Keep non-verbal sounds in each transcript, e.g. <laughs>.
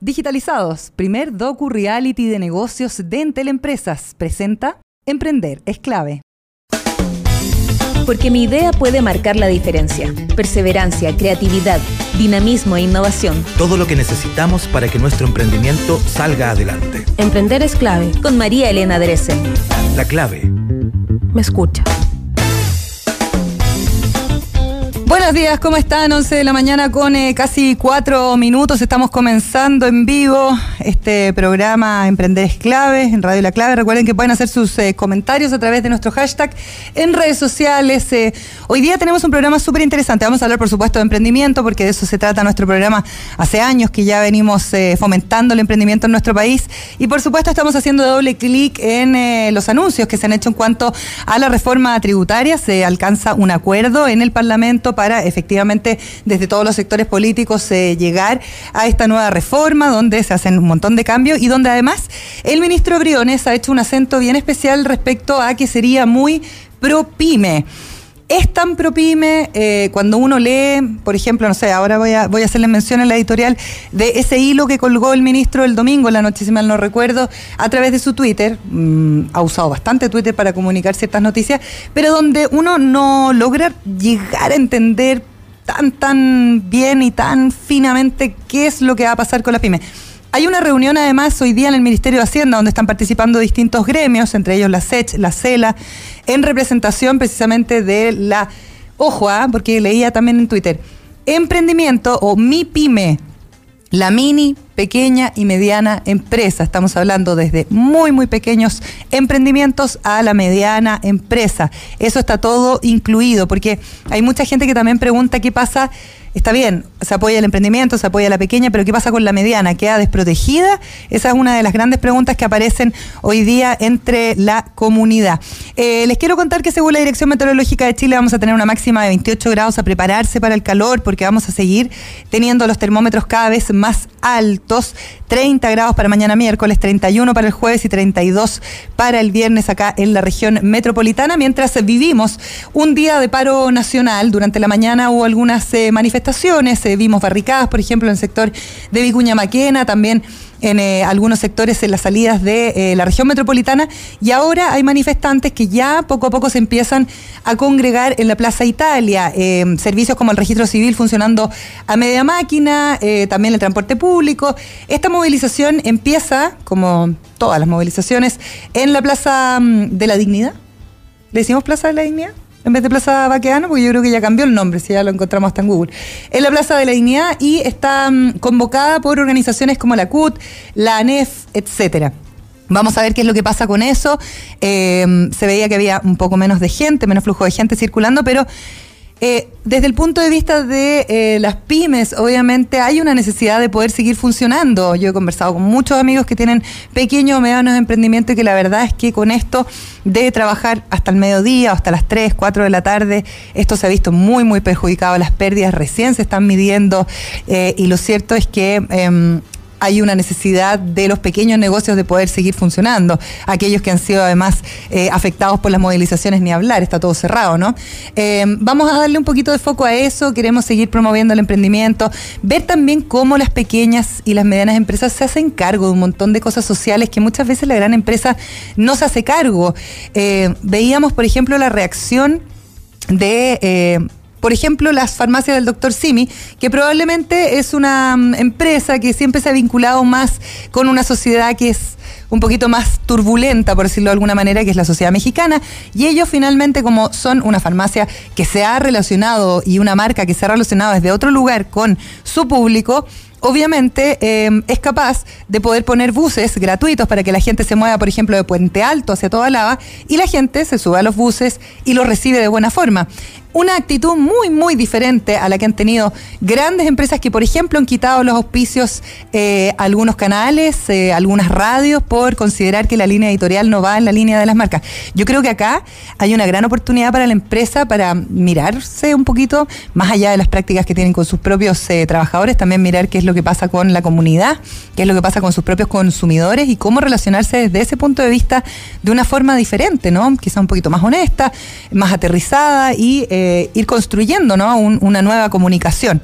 Digitalizados, primer docu reality de negocios de Entel Empresas, presenta Emprender es clave. Porque mi idea puede marcar la diferencia. Perseverancia, creatividad, dinamismo e innovación. Todo lo que necesitamos para que nuestro emprendimiento salga adelante. Emprender es clave. Con María Elena Dresen. La clave. Me escucha. Buenos días, ¿cómo están? 11 de la mañana con eh, casi cuatro minutos. Estamos comenzando en vivo este programa Emprender es Clave en Radio La Clave. Recuerden que pueden hacer sus eh, comentarios a través de nuestro hashtag en redes sociales. Eh, hoy día tenemos un programa súper interesante. Vamos a hablar, por supuesto, de emprendimiento, porque de eso se trata nuestro programa hace años que ya venimos fomentando el emprendimiento en nuestro país. Y, por supuesto, estamos haciendo doble clic en los anuncios que se han hecho en cuanto a la reforma tributaria. Se alcanza un acuerdo en el Parlamento para efectivamente desde todos los sectores políticos eh, llegar a esta nueva reforma donde se hacen un montón de cambios y donde además el ministro Briones ha hecho un acento bien especial respecto a que sería muy pro pyme es tan propime eh, cuando uno lee, por ejemplo, no sé, ahora voy a, voy a hacerle mención en la editorial de ese hilo que colgó el ministro el domingo, la noche, si mal no recuerdo, a través de su Twitter. Mm, ha usado bastante Twitter para comunicar ciertas noticias, pero donde uno no logra llegar a entender tan, tan bien y tan finamente qué es lo que va a pasar con las pymes. Hay una reunión además hoy día en el Ministerio de Hacienda donde están participando distintos gremios, entre ellos la SECH, la CELA, en representación precisamente de la, ojo, ¿ah? porque leía también en Twitter, emprendimiento o mi pyme, la mini, pequeña y mediana empresa. Estamos hablando desde muy, muy pequeños emprendimientos a la mediana empresa. Eso está todo incluido, porque hay mucha gente que también pregunta qué pasa está bien, se apoya el emprendimiento, se apoya la pequeña, pero ¿qué pasa con la mediana? ¿Queda desprotegida? Esa es una de las grandes preguntas que aparecen hoy día entre la comunidad. Eh, les quiero contar que según la Dirección Meteorológica de Chile vamos a tener una máxima de 28 grados a prepararse para el calor porque vamos a seguir teniendo los termómetros cada vez más altos. 30 grados para mañana miércoles, 31 para el jueves y 32 para el viernes acá en la región metropolitana, mientras vivimos un día de paro nacional. Durante la mañana hubo algunas eh, manifestaciones, eh, vimos barricadas, por ejemplo, en el sector de Vicuña Maquena, también en eh, algunos sectores en las salidas de la región metropolitana y ahora hay manifestantes que ya poco a poco se empiezan a congregar en la Plaza Italia, servicios como el registro civil funcionando a media máquina, también el transporte público. Esta movilización empieza, como todas las movilizaciones, en la Plaza mm, de la Dignidad. ¿Le decimos Plaza de la Dignidad? En vez de Plaza Baqueano, porque yo creo que ya cambió el nombre, si ya lo encontramos hasta en Google. En la Plaza de la Dignidad y está mm, convocada por organizaciones como la CUT, la ANEF, etcétera. Vamos a ver qué es lo que pasa con eso. Eh, se veía que había un poco menos de gente, menos flujo de gente circulando, pero eh, desde el punto de vista de eh, las pymes, obviamente hay una necesidad de poder seguir funcionando. Yo he conversado con muchos amigos que tienen pequeños o medianos emprendimientos y que la verdad es que con esto de trabajar hasta el mediodía o hasta las 3, 4 de la tarde, esto se ha visto muy, muy perjudicado. Las pérdidas recién se están midiendo eh, y lo cierto es que em, hay una necesidad de los pequeños negocios de poder seguir funcionando. Aquellos que han sido además eh, afectados por las movilizaciones, ni hablar, está todo cerrado, ¿no? Eh, vamos a darle un poquito de foco a eso, queremos seguir promoviendo el emprendimiento, ver también cómo las pequeñas y las medianas empresas se hacen cargo de un montón de cosas sociales que muchas veces la gran empresa no se hace cargo. Eh, veíamos, por ejemplo, la reacción de por ejemplo, las farmacias del doctor Simi, que probablemente es una mm, empresa que siempre se ha vinculado más con una sociedad que es un poquito más turbulenta, por decirlo de alguna manera, que es la sociedad mexicana. Y ellos finalmente, como son una farmacia que se ha relacionado y una marca que se ha relacionado desde otro lugar con su público, obviamente em, es capaz de poder poner buses gratuitos para que la gente se mueva, por ejemplo, de Puente Alto hacia toda Lava y la gente se sube a los buses y los recibe de buena forma una actitud muy, muy diferente a la que han tenido grandes empresas que, por ejemplo, han quitado los auspicios eh, algunos canales, eh, algunas radios, por considerar que la línea editorial no va en la línea de las marcas. Yo creo que acá hay una gran oportunidad para la empresa para mirarse un poquito más allá de las prácticas que tienen con sus propios eh, trabajadores, también mirar qué es lo que pasa con la comunidad, qué es lo que pasa con sus propios consumidores y cómo relacionarse desde ese punto de vista de una forma diferente, ¿no? Quizá un poquito más honesta, más aterrizada y ir construyendo ¿no? una nueva comunicación.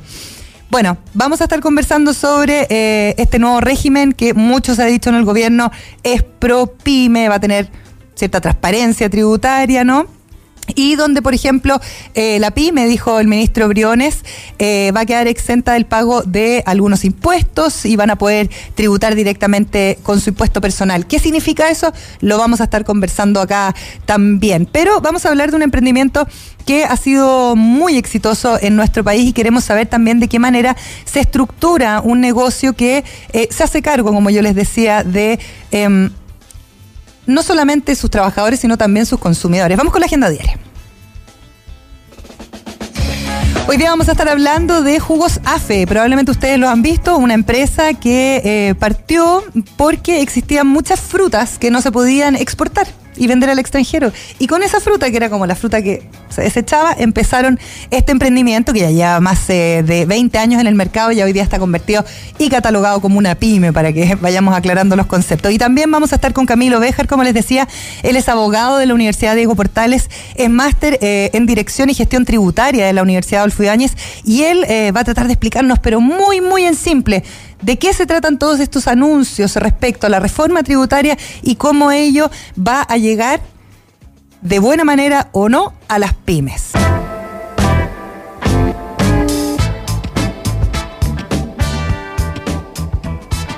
Bueno, vamos a estar conversando sobre eh, este nuevo régimen que muchos ha dicho en el gobierno es pro pyme, va a tener cierta transparencia tributaria, ¿no? Y donde, por ejemplo, eh, la PYME, dijo el ministro Briones, eh, va a quedar exenta del pago de algunos impuestos y van a poder tributar directamente con su impuesto personal. ¿Qué significa eso? Lo vamos a estar conversando acá también. Pero vamos a hablar de un emprendimiento que ha sido muy exitoso en nuestro país y queremos saber también de qué manera se estructura un negocio que eh, se hace cargo, como yo les decía, de em, no solamente sus trabajadores, sino también sus consumidores. Vamos con la agenda diaria. Hoy día vamos a estar hablando de jugos AFE. Probablemente ustedes lo han visto, una empresa que eh, partió porque existían muchas frutas que no se podían exportar y vender al extranjero. Y con esa fruta, que era como la fruta que se desechaba, empezaron este emprendimiento que ya lleva más eh, de 20 años en el mercado y hoy día está convertido y catalogado como una pyme para que <laughs> vayamos aclarando los conceptos. Y también vamos a estar con Camilo Béjar, como les decía, él es abogado de la Universidad Diego Portales, es máster eh, en Dirección y Gestión Tributaria de la Universidad Adolfo Ibáñez y él eh, va a tratar de explicarnos, pero muy, muy en simple, ¿De qué se tratan todos estos anuncios respecto a la reforma tributaria y cómo ello va a llegar de buena manera o no a las pymes?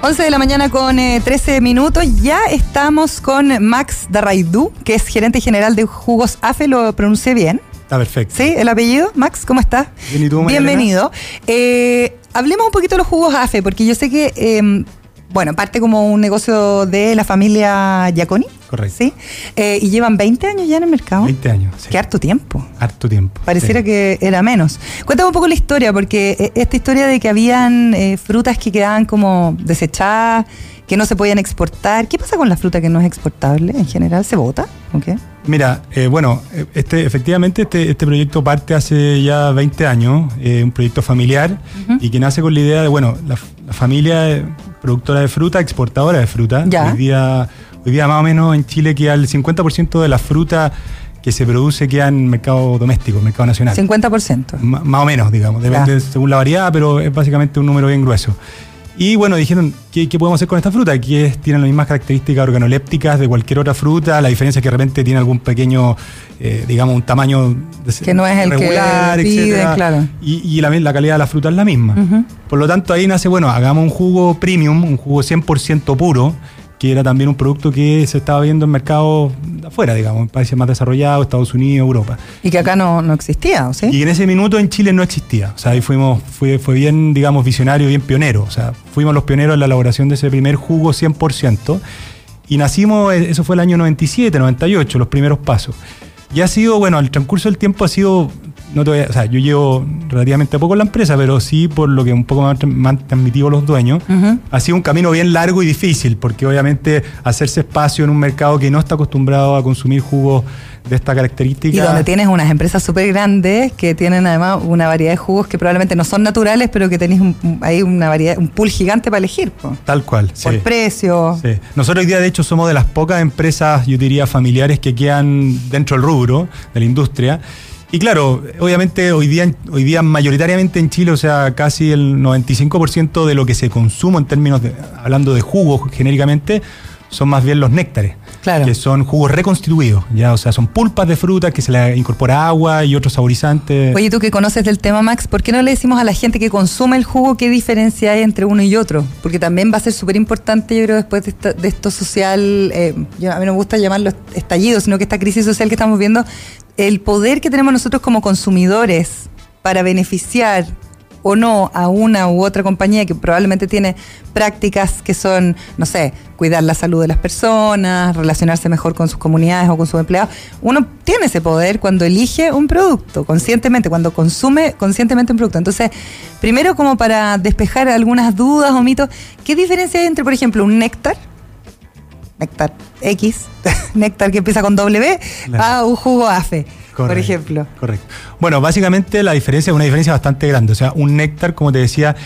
Once de la mañana con 13 eh, minutos. Ya estamos con Max Darraidú, que es gerente general de Jugos AFE, lo pronuncié bien. Está perfecto. Sí, el apellido, Max, ¿cómo estás? Bien, ¿y tú, Bienvenido. Eh, hablemos un poquito de los jugos AFE, porque yo sé que, em, bueno, parte como un negocio de la familia Giaconi. Correcto. ¿Sí? Eh, y llevan 20 años ya en el mercado. 20 años. Sí. Qué harto tiempo. Harto tiempo. Pareciera sí. que era menos. Cuéntame un poco la historia, porque eh, esta historia de que habían frutas que quedaban como desechadas, que no se podían exportar. ¿Qué pasa con la fruta que no es exportable en general? ¿Se bota? ¿O qué? Mira, eh, bueno, este, efectivamente este, este proyecto parte hace ya 20 años, eh, un proyecto familiar uh -huh. y que nace con la idea de, bueno, la, la, familia productora de fruta, exportadora de fruta. Ya. Hoy, día, hoy día más o menos en Chile queda el 50% de la fruta que se produce queda en mercado doméstico, mercado nacional. 50%. M más o menos, digamos, depende ya. según la variedad, pero es básicamente un número bien grueso. Y bueno, dijeron, ¿qué, ¿qué, podemos hacer con esta fruta? Que es, tienen las mismas características organolépticas de cualquier otra fruta, la diferencia es que de repente tiene algún pequeño, eh, digamos, un tamaño que no es el regular, que claro. Y, y la, la, calidad de la fruta es la misma. Uh -huh. Por lo tanto, ahí nace, bueno, hagamos un jugo premium, un jugo 100% puro, que era también un producto que se estaba viendo en mercados afuera, digamos, en países más desarrollados, Estados Unidos, Europa. Y que acá no, no existía, ¿o sí? Y en ese minuto en Chile no existía. O sea, ahí fuimos, fue, fue bien, digamos, visionario, bien pionero. O sea, fuimos los pioneros en la elaboración de ese primer jugo 100%. Y nacimos, eso fue el año 97, 98, los primeros pasos. Y ha sido, bueno, el transcurso del tiempo ha sido, no te voy a, o sea, yo llevo relativamente poco en la empresa, pero sí por lo que un poco me han transmitido los dueños, uh -huh. ha sido un camino bien largo y difícil, porque obviamente hacerse espacio en un mercado que no está acostumbrado a consumir jugos de esta característica. Y donde tienes unas empresas súper grandes que tienen además una variedad de jugos que probablemente no son naturales, pero que tenéis un, ahí una variedad, un pool gigante para elegir. Po. Tal cual. Por sí. precio. Sí. Nosotros hoy día, de hecho, somos de las pocas empresas, yo diría, familiares que quedan dentro del rubro de la industria. Y claro, obviamente hoy día, hoy día mayoritariamente en Chile, o sea, casi el 95% de lo que se consume en términos de, hablando de jugos genéricamente, son más bien los néctares. Claro. Que son jugos reconstituidos, ya, o sea, son pulpas de fruta que se le incorpora agua y otros saborizantes. Oye, tú que conoces del tema, Max, ¿por qué no le decimos a la gente que consume el jugo qué diferencia hay entre uno y otro? Porque también va a ser súper importante, yo creo, después de, esta, de esto social, eh, yo, a mí no me gusta llamarlo estallido, sino que esta crisis social que estamos viendo, el poder que tenemos nosotros como consumidores para beneficiar o no a una u otra compañía que probablemente tiene prácticas que son, no sé, cuidar la salud de las personas, relacionarse mejor con sus comunidades o con sus empleados. Uno tiene ese poder cuando elige un producto, conscientemente, cuando consume conscientemente un producto. Entonces, primero como para despejar algunas dudas o mitos, ¿qué diferencia hay entre, por ejemplo, un néctar? Néctar X, <laughs> néctar que empieza con W, claro. a un jugo AFE. Correcto, por ejemplo. Correcto. Bueno, básicamente la diferencia es una diferencia bastante grande. O sea, un néctar, como te decía,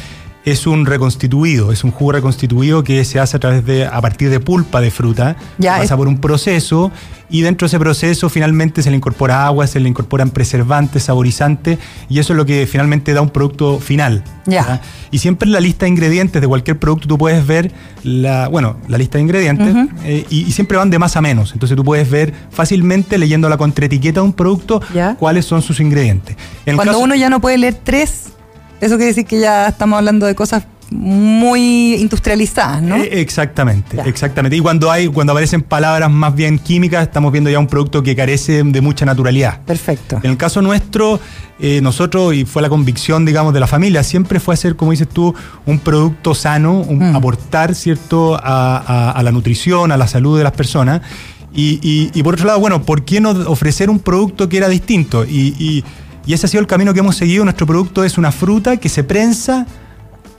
es un reconstituido, es un jugo reconstituido que se hace a través de, a partir de pulpa de fruta, Ya, pasa es- por un proceso y dentro de ese proceso finalmente se le incorpora agua, se le incorporan preservantes, saborizantes y eso es lo que finalmente da un producto final. Ya. Y siempre en la lista de ingredientes de cualquier producto tú puedes ver la, bueno, la lista de ingredientes eh, y, y siempre van de más a menos. Entonces tú puedes ver fácilmente leyendo la contraetiqueta de un producto Ya. cuáles son sus ingredientes. En Cuando caso- uno ya no puede leer tres, eso quiere decir que ya estamos hablando de cosas muy industrializadas, ¿no? Eh, exactamente, Ya. exactamente. Y cuando hay, cuando aparecen palabras más bien químicas, estamos viendo ya un producto que carece de mucha naturalidad. Perfecto. En el caso nuestro, eh, nosotros, y fue la convicción, digamos, de la familia, siempre fue hacer, como dices tú, un producto sano, un- Mm. aportar, ¿cierto?, a, a- a la nutrición, a la salud de las personas. Y, y- y por otro lado, bueno, ¿por qué no ofrecer un producto que era distinto? Y, y- y ese ha sido el camino que hemos seguido. Nuestro producto es una fruta que se prensa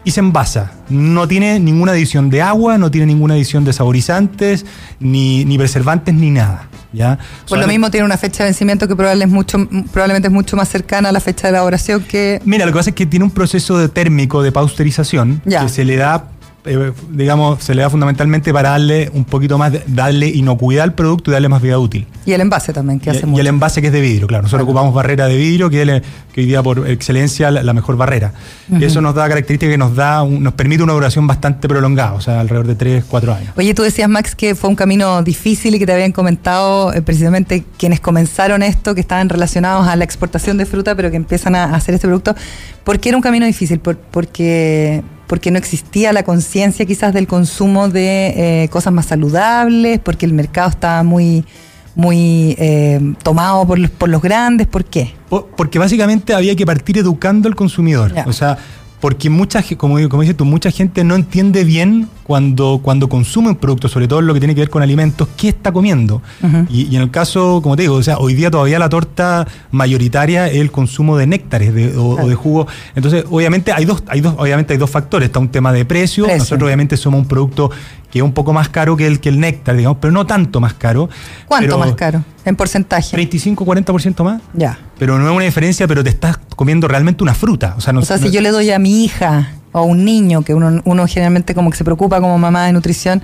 y se envasa. No tiene ninguna adición de agua, no tiene ninguna adición de saborizantes, ni, ni preservantes, ni nada. ¿ya? Por lo mismo tiene una fecha de vencimiento que probable es mucho, probablemente es mucho más cercana a la fecha de elaboración que... Mira, lo que pasa es que tiene un proceso de térmico de pasteurización Ya. que se le da, eh, digamos, se le da fundamentalmente para darle un poquito más, de- darle inocuidad al producto y darle más vida útil. Y el envase también, que Y, hace y mucho. el envase que es de vidrio, claro. Nosotros ocupamos barrera de vidrio, que, es que hoy día por excelencia la, la mejor barrera. Eso nos da característica que nos da, un- nos permite una duración bastante prolongada, o sea, alrededor de 3, 4 años. Oye, tú decías, Max, que fue un camino difícil y que te habían comentado eh, precisamente quienes comenzaron esto, que estaban relacionados a la exportación de fruta, pero que empiezan a, a hacer este producto. ¿Por qué era un camino difícil? Por- porque, porque no existía la conciencia quizás del consumo de eh, cosas más saludables, porque el mercado estaba muy, muy eh, tomado por los, por los grandes. ¿Por qué? Po- Porque básicamente había que partir educando al consumidor. O sea, porque mucha, como, como dices tú, mucha gente no entiende bien cuando, cuando consume un producto, sobre todo lo que tiene que ver con alimentos, qué está comiendo. Y, y en el caso, como te digo, o sea, hoy día todavía la torta mayoritaria es el consumo de néctares de- o, Claro. o de jugo. Entonces, obviamente hay dos, hay dos, obviamente hay dos factores. Está un tema de precio. Precio. Nosotros obviamente somos un producto que es un poco más caro que el, que el néctar, digamos, pero no tanto más caro. ¿Cuánto Pero más caro? En porcentaje. 35-40% más. Ya. Pero no es una diferencia, pero te estás comiendo realmente una fruta. O sea, no, O sea, no- si yo le doy a mi hija o a un niño, que uno, uno generalmente como que se preocupa como mamá de nutrición,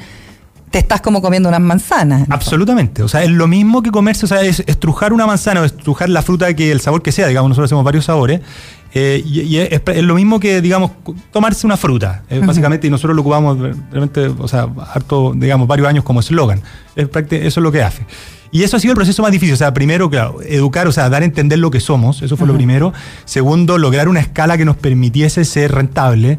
te estás como comiendo unas manzanas. Absolutamente. O sea, es lo mismo que comerse, o sea, es estrujar una manzana o estrujar la fruta que el sabor que sea. Digamos, nosotros hacemos varios sabores. eh, y y es, es lo mismo que, digamos, tomarse una fruta. eh, Básicamente, y nosotros lo ocupamos realmente, o sea, harto, digamos, varios años como eslogan. Es Eso es lo que hace. Y eso ha sido el proceso más difícil. O sea, primero, claro, educar, o sea, dar a entender lo que somos. Eso fue lo primero. Segundo, lograr una escala que nos permitiese ser rentable.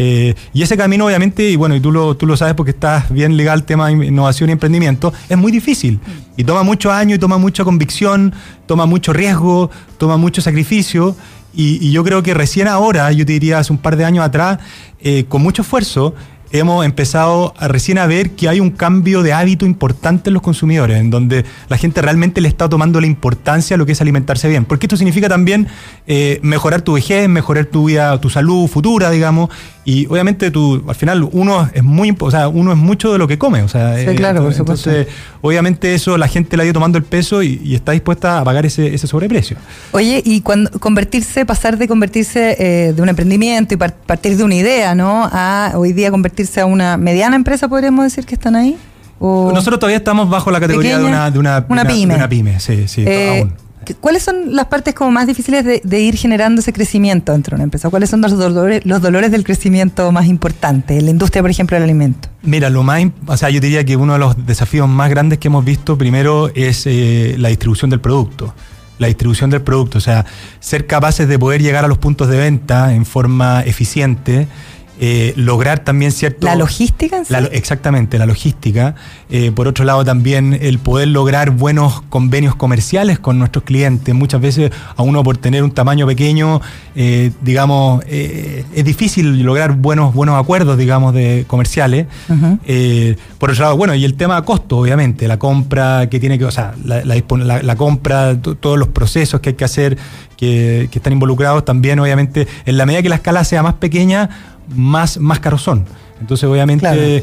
Eh, y ese camino, obviamente, y bueno, y tú lo, tú lo sabes porque estás bien ligado al tema de innovación y emprendimiento, es muy difícil. Y toma muchos años, y toma mucha convicción, toma mucho riesgo, toma mucho sacrificio. Y, y yo creo que recién ahora, yo te diría hace un par de años atrás, eh, con mucho esfuerzo, hemos empezado a recién a ver que hay un cambio de hábito importante en los consumidores, en donde la gente realmente le está tomando la importancia a lo que es alimentarse bien. Porque esto significa también eh, mejorar tu vejez, mejorar tu vida, tu salud futura, digamos. Y obviamente tú, al final, uno es muy, o sea, uno es mucho de lo que come. O sea, Sí, claro, por supuesto. entonces, obviamente eso la gente le ha ido tomando el peso y, y está dispuesta a pagar ese, ese sobreprecio. Oye, y cuando convertirse, pasar de convertirse eh, de un emprendimiento y par- partir de una idea, ¿no? A hoy día convertirse a una mediana empresa, podríamos decir que están ahí. O- Nosotros todavía estamos bajo la categoría de una, de una, una pyme. de una pyme, sí, sí, Eh, aún. ¿Qué- ¿Cuáles son las partes como más difíciles de, ir generando ese crecimiento dentro de una empresa? ¿Cuáles son los dolores, del crecimiento más importantes en la industria, por ejemplo, del alimento? Mira, lo más, o sea, yo diría que uno de los desafíos más grandes que hemos visto primero es eh, la distribución del producto. La distribución del producto, o sea, ser capaces de poder llegar a los puntos de venta en forma eficiente, eh, lograr también cierto... ¿La logística sí? La exactamente, la logística. Eh, por otro lado, también el poder lograr buenos convenios comerciales con nuestros clientes. Muchas veces a uno por tener un tamaño pequeño, eh, digamos, es difícil lograr buenos, buenos acuerdos, digamos, de comerciales. Por otro lado, bueno, y el tema de costo, obviamente, la compra que tiene que, o sea, la, la la- compra, to- todos los procesos que hay que hacer, que, que están involucrados también, obviamente, en la medida que la escala sea más pequeña, más, más caros son. Entonces, obviamente, Claro. eh,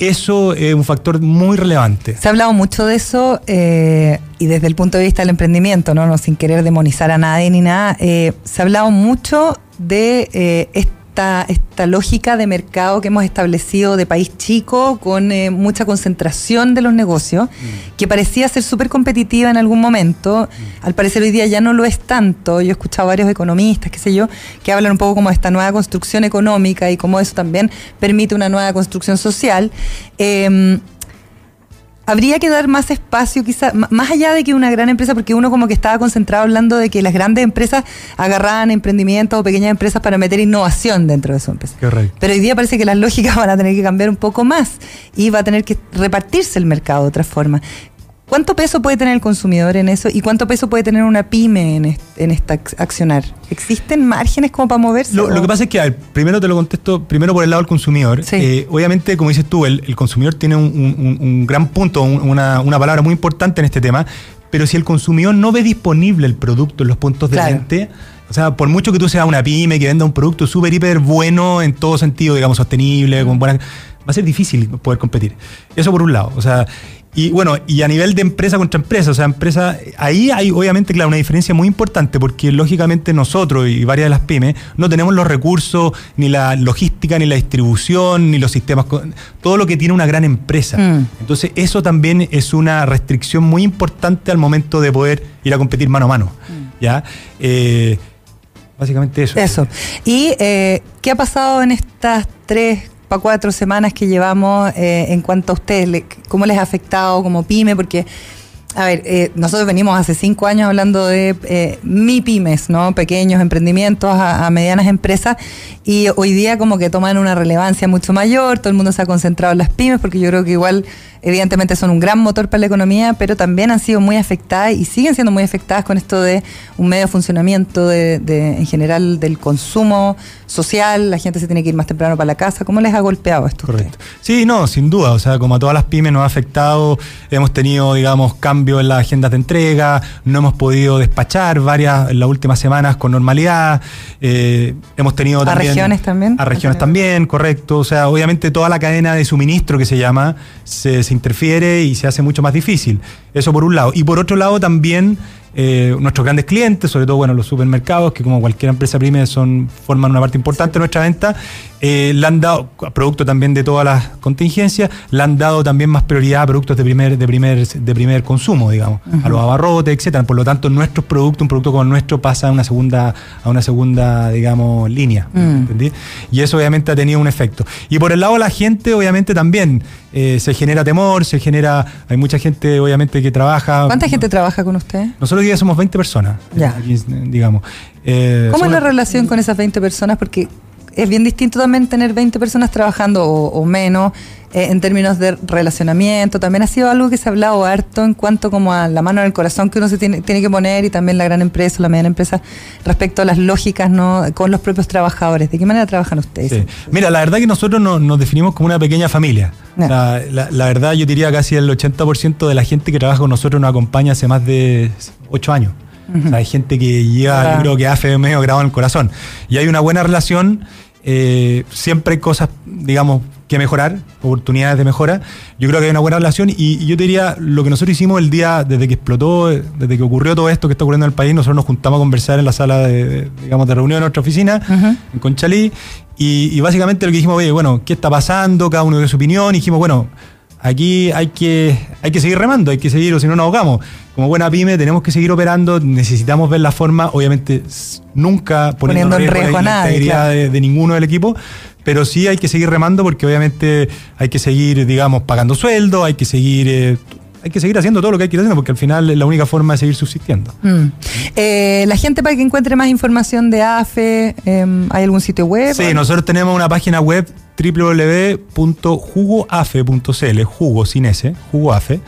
eso es un factor muy relevante. Se ha hablado mucho de eso eh, y desde el punto de vista del emprendimiento, no, no sin querer demonizar a nadie ni nada, eh, se ha hablado mucho de eh, est- esta, esta lógica de mercado que hemos establecido de país chico con eh, mucha concentración de los negocios, Mm. que parecía ser súper competitiva en algún momento. Al parecer hoy día ya no lo es tanto. Yo he escuchado varios economistas, qué sé yo, que hablan un poco como de esta nueva construcción económica y cómo eso también permite una nueva construcción social. Eh, Habría que dar más espacio, quizás, más allá de que una gran empresa, porque uno como que estaba concentrado hablando de que las grandes empresas agarraban emprendimientos o pequeñas empresas para meter innovación dentro de su empresa. Correcto. Pero hoy día parece que las lógicas <laughs> van a tener que cambiar un poco más y va a tener que repartirse el mercado de otra forma. ¿Cuánto peso puede tener el consumidor en eso y cuánto peso puede tener una pyme en, est en esta accionar? ¿Existen márgenes como para moverse? Lo, lo, que pasa es que, a ver, primero te lo contesto, primero por el lado del consumidor. Sí. Eh, obviamente, como dices tú, el, el consumidor tiene un, un, un gran punto, una, una, palabra muy importante en este tema, pero si el consumidor no ve disponible el producto en los puntos de Claro. venta, o sea, por mucho que tú seas una pyme que venda un producto súper, hiper bueno en todo sentido, digamos, sostenible, con buena, va a ser difícil poder competir. Eso por un lado. O sea, y bueno, y a nivel de empresa contra empresa, o sea, empresa, ahí hay obviamente, claro, una diferencia muy importante porque lógicamente nosotros y varias de las pymes no tenemos los recursos, ni la logística, ni la distribución, ni los sistemas, todo lo que tiene una gran empresa. Mm. Entonces, eso también es una restricción muy importante al momento de poder ir a competir mano a mano. ¿Ya? Eh, básicamente eso. Eso. ¿Y eh, qué ha pasado en estas tres para cuatro semanas que llevamos eh, en cuanto a ustedes? Le- ¿Cómo les ha afectado como pyme? Porque, a ver, eh, nosotros venimos hace cinco años hablando de eh, mi pymes, ¿no? Pequeños emprendimientos a, medianas empresas y hoy día como que toman una relevancia mucho mayor, todo el mundo se ha concentrado en las pymes porque yo creo que igual evidentemente son un gran motor para la economía, pero también han sido muy afectadas y siguen siendo muy afectadas con esto de un medio de funcionamiento de, de- en general del consumo social, la gente se tiene que ir más temprano para la casa. ¿Cómo les ha golpeado esto? Correcto. Sí, no, sin duda. O sea, como a todas las pymes nos ha afectado, hemos tenido, digamos, cambios en las agendas de entrega, no hemos podido despachar varias en las últimas semanas con normalidad. eh, hemos tenido ¿A también. regiones también? A regiones también, correcto. O sea, obviamente toda la cadena de suministro que se llama se, se interfiere y se hace mucho más difícil. Eso por un lado. Y por otro lado también eh, nuestros grandes clientes, sobre todo bueno, los supermercados, que como cualquier empresa pyme son, forman una parte importante de nuestra venta, eh, le han dado, producto también de todas las contingencias, le han dado también más prioridad a productos de primer, de primer, de primer consumo, digamos, a los abarrotes, etcétera. Por lo tanto, nuestros productos, un producto como el nuestro, pasa a una segunda, a una segunda, digamos, línea. Mm. ¿entendí? Y eso obviamente ha tenido un efecto. Y por el lado de la gente, obviamente también eh, se genera temor, se genera, hay mucha gente obviamente que trabaja. ¿Cuánta gente trabaja con ustedes? Nosotros hoy día somos 20 personas, Ya. aquí, digamos. Eh, ¿Cómo es la relación con esas 20 personas? Porque es bien distinto también tener 20 personas trabajando o, o menos eh, en términos de relacionamiento. También ha sido algo que se ha hablado harto en cuanto como a la mano en el corazón que uno se tiene, tiene que poner y también la gran empresa, la mediana empresa, respecto a las lógicas no con los propios trabajadores. ¿De qué manera trabajan ustedes? Sí. Mira, la verdad que nosotros nos, nos definimos como una pequeña familia. O la, la verdad, yo diría casi el 80% de la gente que trabaja con nosotros nos acompaña hace más de 8 años. O sea, hay gente que lleva, yo creo que hace medio grabado en el corazón. Y hay una buena relación. Eh, siempre hay cosas, digamos, que mejorar, oportunidades de mejora. Yo creo que hay una buena relación y, y yo te diría, lo que nosotros hicimos el día, desde que explotó, desde que ocurrió todo esto que está ocurriendo en el país, nosotros nos juntamos a conversar en la sala de, de, digamos, de reunión de nuestra oficina, Ujú. en Conchalí, y, y básicamente lo que dijimos, oye, bueno, ¿qué está pasando? Cada uno dio su opinión, y dijimos, bueno, aquí hay que, hay que seguir remando, hay que seguir, o si no nos ahogamos. Como buena pyme tenemos que seguir operando, necesitamos ver la forma, obviamente nunca poniendo, Poniendo en riesgo la- integridad claro. de, de ninguno del equipo, pero sí hay que seguir remando porque obviamente hay que seguir, digamos, pagando sueldo, hay que seguir... eh, hay que seguir haciendo todo lo que hay que ir haciendo porque al final es la única forma de seguir subsistiendo. Mm. Eh, la gente para que encuentre más información de AFE, em, ¿hay algún sitio web? Sí, nosotros tenemos una página web www.jugoafe.cl, jugo sin S, jugoafe,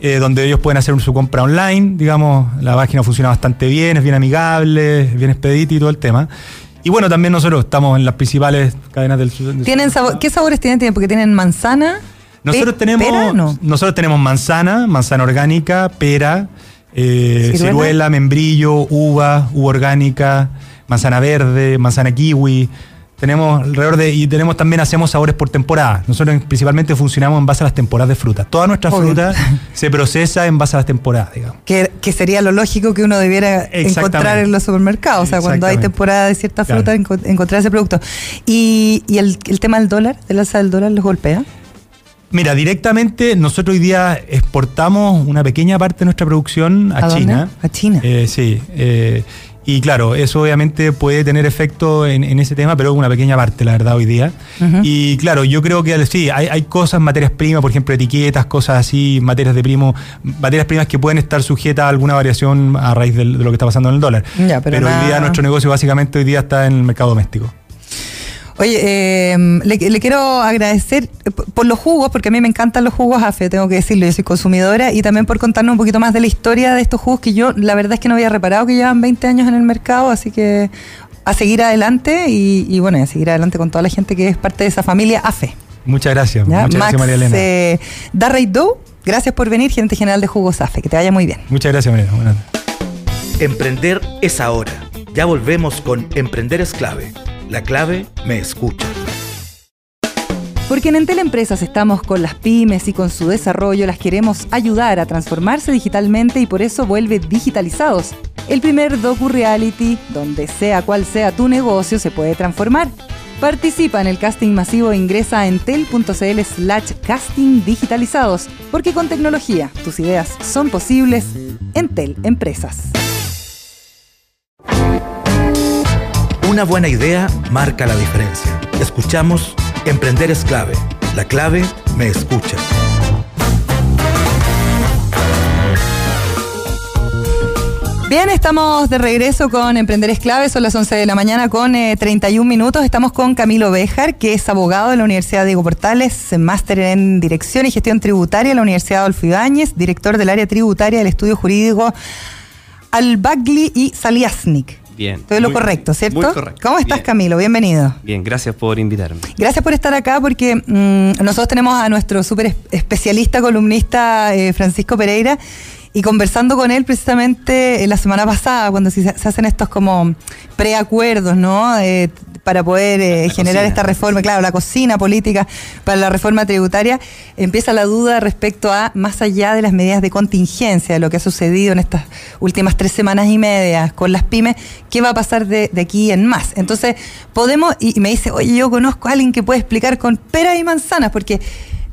eh, donde ellos pueden hacer su compra online, digamos, la página funciona bastante bien, es bien amigable, es bien expedita y todo el tema. Y bueno, también nosotros estamos en las principales cadenas del sur. ¿Tienen sabor- ¿Qué sabores? Tienen- Porque tienen manzana. Nosotros pe- tenemos, pera, no. nosotros tenemos manzana, manzana orgánica, pera, eh, ¿Ciruela? ciruela, membrillo, uva, uva orgánica, manzana verde, manzana kiwi. Tenemos alrededor de, y tenemos también, hacemos sabores por temporada. Nosotros principalmente funcionamos en base a las temporadas de fruta. Toda nuestra Obvio. fruta <laughs> se procesa en base a las temporadas, digamos. Que, que sería lo lógico que uno debiera encontrar en los supermercados. O sea, cuando hay temporada de cierta fruta, enco- encontrar ese producto. Y, y el, el tema del dólar, del alza del dólar, los golpea. Mira, directamente nosotros hoy día exportamos una pequeña parte de nuestra producción a, ¿A dónde? China. A China. Eh, sí. eh, y claro, eso obviamente puede tener efecto en, en ese tema, pero es una pequeña parte, la verdad, hoy día. Y claro, yo creo que sí, hay, hay cosas, materias primas, por ejemplo, etiquetas, cosas así, materias de primo, materias primas que pueden estar sujetas a alguna variación a raíz de, lo que está pasando en el dólar. Ya, pero hoy nada- día nuestro negocio básicamente hoy día está en el mercado doméstico. Oye, eh, le, le quiero agradecer por los jugos, porque a mí me encantan los jugos AFE, tengo que decirlo, yo soy consumidora, y también por contarnos un poquito más de la historia de estos jugos que yo, la verdad es que no había reparado que llevan 20 años en el mercado, así que a seguir adelante y, y bueno, y a seguir adelante con toda la gente que es parte de esa familia AFE. Muchas gracias. ¿ya? Muchas Max gracias, María Elena. eh, Darreidou, gracias por venir, gerente general de Jugos AFE, que te vaya muy bien. Muchas gracias, María Elena. Emprender es ahora. Ya volvemos con Emprender es clave. La clave me escucha. Porque en Entel Empresas estamos con las pymes y con su desarrollo las queremos ayudar a transformarse digitalmente y por eso vuelve Digitalizados, el primer docu-reality donde sea cual sea tu negocio se puede transformar. Participa en el casting masivo e ingresa a entel.cl slash casting digitalizados, porque con tecnología tus ideas son posibles. Entel Empresas. Una buena idea marca la diferencia. Escuchamos Emprender es clave. La clave me escucha. Bien, estamos de regreso con Emprender es clave, son las 11 de la mañana con eh, 31 minutos. Estamos con Camilo Bejar, que es abogado de la Universidad Diego Portales, máster en Dirección y Gestión Tributaria de la Universidad Adolfo Ibáñez, director del área tributaria del estudio jurídico Al-Bagli y Saliasnik. Bien. Todo lo correcto, ¿cierto? Muy correcto. ¿Cómo estás, Bien. Camilo? Bienvenido. Bien, gracias por invitarme. Gracias por estar acá porque mm, nosotros tenemos a nuestro súper es- especialista, columnista eh, Francisco Pereira y conversando con él precisamente eh, la semana pasada cuando se, se hacen estos como preacuerdos, ¿no? Eh, para poder eh, generar cocina. esta reforma, claro, la cocina política para la reforma tributaria, empieza la duda respecto a, más allá de las medidas de contingencia, de lo que ha sucedido en estas últimas tres semanas y media con las pymes, ¿qué va a pasar de, de aquí en más? Entonces, podemos, y y me dice, oye, yo conozco a alguien que puede explicar con peras y manzanas, porque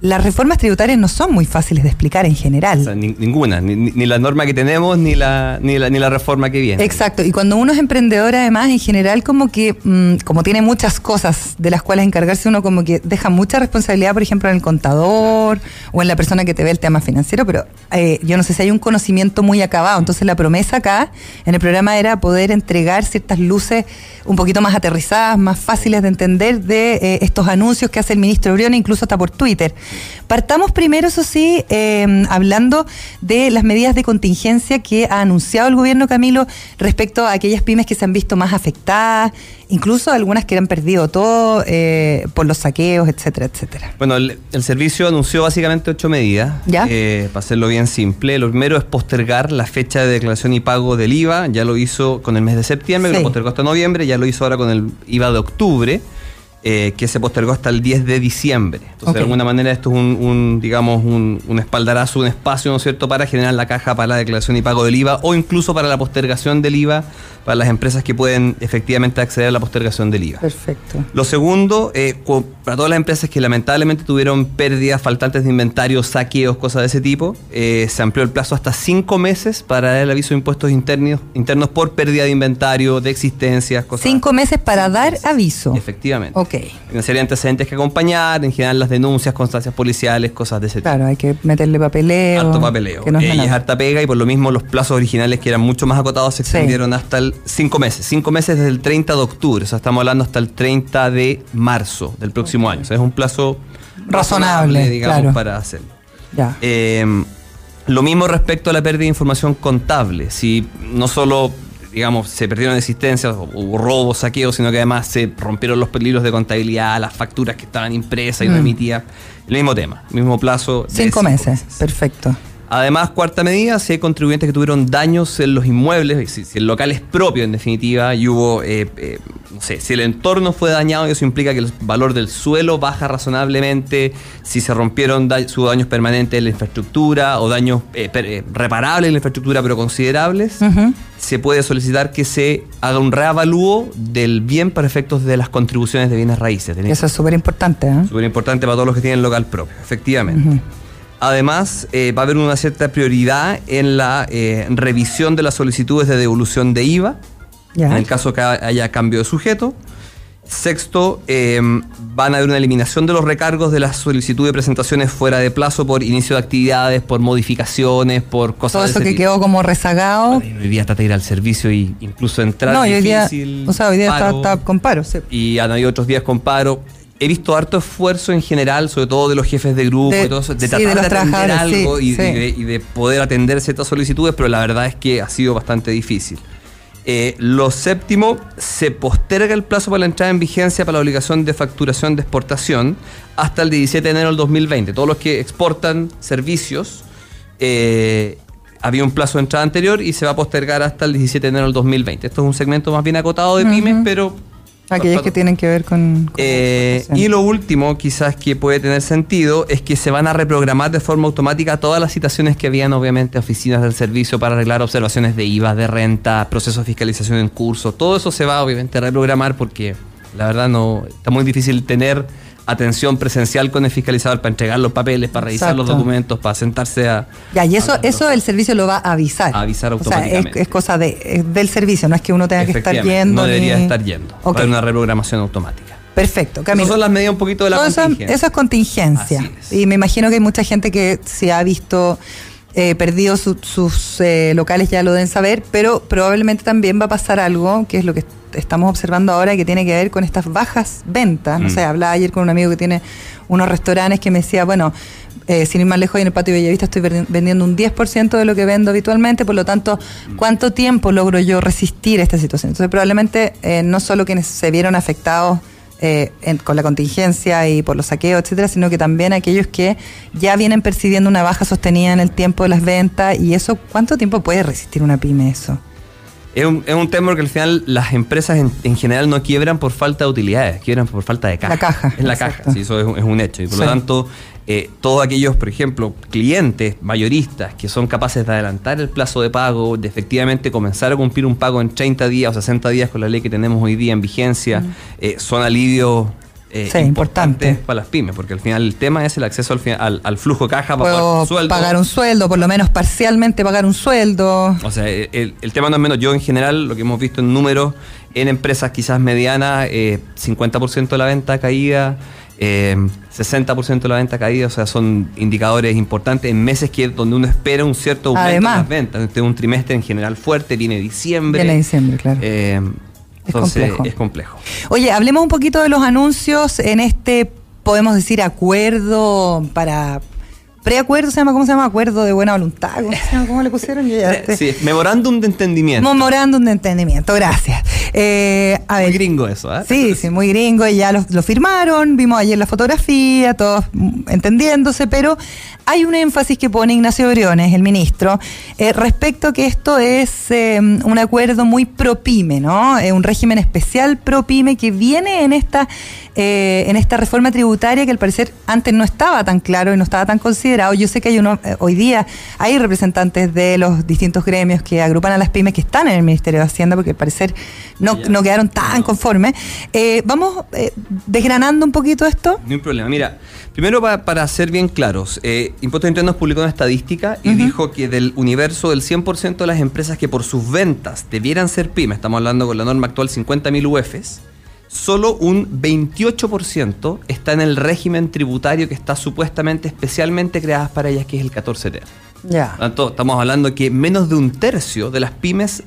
las reformas tributarias no son muy fáciles de explicar en general. O sea, ni- ninguna, ni, ni- la norma que tenemos, ni la, ni la, ni la reforma que viene. Exacto, y cuando uno es emprendedor además en general como que, mm, como tiene muchas cosas de las cuales encargarse uno como que deja mucha responsabilidad, por ejemplo, en el contador o en la persona que te ve el tema financiero, pero eh, yo no sé si hay un conocimiento muy acabado, entonces la promesa acá en el programa era poder entregar ciertas luces un poquito más aterrizadas, más fáciles de entender de eh, estos anuncios que hace el ministro Briona, incluso hasta por Twitter. Partamos primero, eso sí, eh, hablando de las medidas de contingencia que ha anunciado el gobierno Camilo respecto a aquellas pymes que se han visto más afectadas, incluso algunas que han perdido todo eh, por los saqueos, etcétera, etcétera. Bueno, el, el servicio anunció básicamente ocho medidas. ¿Ya? Eh, para hacerlo bien simple. Lo primero es postergar la fecha de declaración y pago del IVA. Ya lo hizo con el mes de septiembre, que lo postergó hasta noviembre. Ya lo hizo ahora con el IVA de octubre, eh, que se postergó hasta el 10 de diciembre. Entonces, de alguna manera, esto es un, un, digamos, un, un espaldarazo, un espacio, ¿no es cierto?, para generar la caja para la declaración y pago del IVA o incluso para la postergación del IVA para las empresas que pueden efectivamente acceder a la postergación del IVA. Perfecto. Lo segundo, eh, para todas las empresas que lamentablemente tuvieron pérdidas, faltantes de inventario, saqueos, cosas de ese tipo, eh, se amplió el plazo hasta cinco meses para dar el aviso de impuestos internos, internos por pérdida de inventario, de existencias, cosas Cinco meses para dar aviso. Efectivamente. Ok. Una serie de antecedentes que acompañar, en general las denuncias, constancias policiales, cosas de ese tipo. Claro, hay que meterle papeleo. Harto papeleo. que no es Eh, y es harta pega y por lo mismo los plazos originales que eran mucho más acotados se Sí. extendieron hasta el cinco meses. Cinco meses desde el 30 de octubre. O sea, estamos hablando hasta el 30 de marzo del próximo año. O sea, es un plazo Razonable, digamos, claro. para hacerlo. Ya. Eh, lo mismo respecto a la pérdida de información contable. Si no solo, digamos, se perdieron existencias, hubo robos, saqueos, sino que además se rompieron los peligros de contabilidad, las facturas que estaban impresas y no Mm. emitidas. El mismo tema, mismo plazo. de cinco meses. Perfecto. Además, cuarta medida, si hay contribuyentes que tuvieron daños en los inmuebles, si, si el local es propio en definitiva y hubo eh, eh, no sé, si el entorno fue dañado, eso implica que el valor del suelo baja razonablemente, si se rompieron sus daños permanentes en la infraestructura o daños eh, eh, reparables en la infraestructura pero considerables, se puede solicitar que se haga un reavalúo del bien para efectos de las contribuciones de bienes raíces. Eso es súper importante. ¿eh? Súper importante para todos los que tienen local propio, efectivamente. Además, va a haber una cierta prioridad en la revisión de las solicitudes de devolución de IVA en el caso que haya cambio de sujeto. Sexto, em, van a haber una eliminación de los recargos de la solicitud de presentaciones fuera de plazo por inicio de actividades, por modificaciones, por cosas Todo eso que quedó como rezagado. hoy día trata de ir al servicio e incluso entrar. No, hoy día, o sea, hoy día está, con paro. Y han habido otros días con paro. He visto harto esfuerzo en general, sobre todo de los jefes de grupo, de, de tratar de, atender algo y, y de poder atender ciertas solicitudes, pero la verdad es que ha sido bastante difícil. Eh, lo séptimo, se posterga el plazo para la entrada en vigencia para la obligación de facturación de exportación hasta el 17 de enero del 2020. Todos los que exportan servicios, eh, había un plazo de entrada anterior y se va a postergar hasta el 17 de enero del 2020. Esto es un segmento más bien acotado de pymes, pero Aquellas que tienen que ver con... Eh, y lo último, quizás que puede tener sentido, es que se van a reprogramar de forma automática todas las citaciones que habían, obviamente, oficinas del servicio para arreglar observaciones de IVA, de renta, procesos de fiscalización en curso. Todo eso se va, obviamente, a reprogramar porque la verdad no está muy difícil tener atención presencial con el fiscalizador para entregar los papeles, para revisar los documentos, para sentarse a... Ya, y eso, eso el servicio lo va a avisar. A avisar automáticamente. O sea, es, cosa de, del servicio, no es que uno tenga que estar yendo. No debería estar yendo. Okay. una reprogramación automática. Perfecto, Camilo. Esas son las medidas un poquito de la contingencia. Eso, es contingencia. Y me imagino que hay mucha gente que se ha visto eh, perdido sus eh, locales, ya lo deben saber, pero probablemente también va a pasar algo, que es lo que estamos observando ahora que tiene que ver con estas bajas ventas. No mm. sé, hablaba ayer con un amigo que tiene unos restaurantes que me decía, bueno, eh, sin ir más lejos, en el patio Bellavista estoy vendiendo un 10% de lo que vendo habitualmente, por lo tanto, ¿cuánto tiempo logro yo resistir esta situación? Entonces, probablemente eh, no solo quienes se vieron afectados eh, con la contingencia y por los saqueos, etcétera, sino que también aquellos que ya vienen percibiendo una baja sostenida en el tiempo de las ventas y eso, ¿cuánto tiempo puede resistir una pyme eso? Es un, es un tema porque al final las empresas en, general no quiebran por falta de utilidades, quiebran por falta de caja. La caja. Es la caja, sí, eso es, un hecho. Y por lo tanto, eh, todos aquellos, por ejemplo, clientes mayoristas que son capaces de adelantar el plazo de pago, de efectivamente comenzar a cumplir un pago en 30 días o 60 días con la ley que tenemos hoy día en vigencia, eh, son alivios eh, importante. para las pymes, porque al final el tema es el acceso al, al, flujo de caja para pagar un sueldo. Pagar un sueldo, por lo menos parcialmente pagar un sueldo. O sea, el, tema no es menos. Yo en general, lo que hemos visto en números, en empresas quizás medianas, eh, 50% de la venta caída. Eh, 60% de la venta caída, o sea, son indicadores importantes en meses que donde uno espera un cierto aumento en las ventas. Este un trimestre en general fuerte, viene diciembre. Viene diciembre, claro. Eh, entonces es complejo. Oye, hablemos un poquito de los anuncios en este, podemos decir, acuerdo para preacuerdo se llama, ¿cómo se llama? Acuerdo de buena voluntad. ¿Cómo, le pusieron? sí, memorándum de entendimiento. Memorándum de entendimiento, gracias. Eh, muy gringo eso, ¿eh? Sí, sí, muy gringo. Y ya lo, lo, firmaron, vimos ayer la fotografía, todos entendiéndose, pero hay un énfasis que pone Ignacio Briones, el ministro, eh, respecto a que esto es eh, un acuerdo muy pro-pyme, ¿no? un régimen especial pro-pyme que viene en esta, eh, en esta reforma tributaria que al parecer antes no estaba tan claro y no estaba tan considerado. Yo sé que hay uno, hoy día hay representantes de los distintos gremios que agrupan a las pymes que están en el Ministerio de Hacienda porque al parecer no, no quedaron tan conformes. vamos desgranando un poquito esto. No hay problema. Mira, primero para ser bien claros, Impuestos Internos publicó una estadística y dijo que del universo del 100% de las empresas que por sus ventas debieran ser pymes, estamos hablando con la norma actual 50.000 UFs, solo un 28% está en el régimen tributario que está supuestamente especialmente creadas para ellas, que es el 14T. Ya. Tanto, estamos hablando que menos de un tercio de las pymes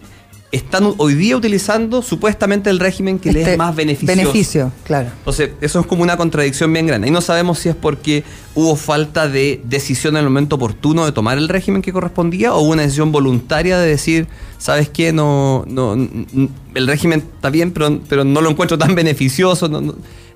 están hoy día utilizando supuestamente el régimen que les es este más beneficioso. Beneficio, claro. Entonces, eso es como una contradicción bien grande. Y no sabemos si es porque hubo falta de decisión en el momento oportuno de tomar el régimen que correspondía o hubo una decisión voluntaria de decir, ¿sabes qué? No, no, el régimen está bien, pero, pero no lo encuentro tan beneficioso.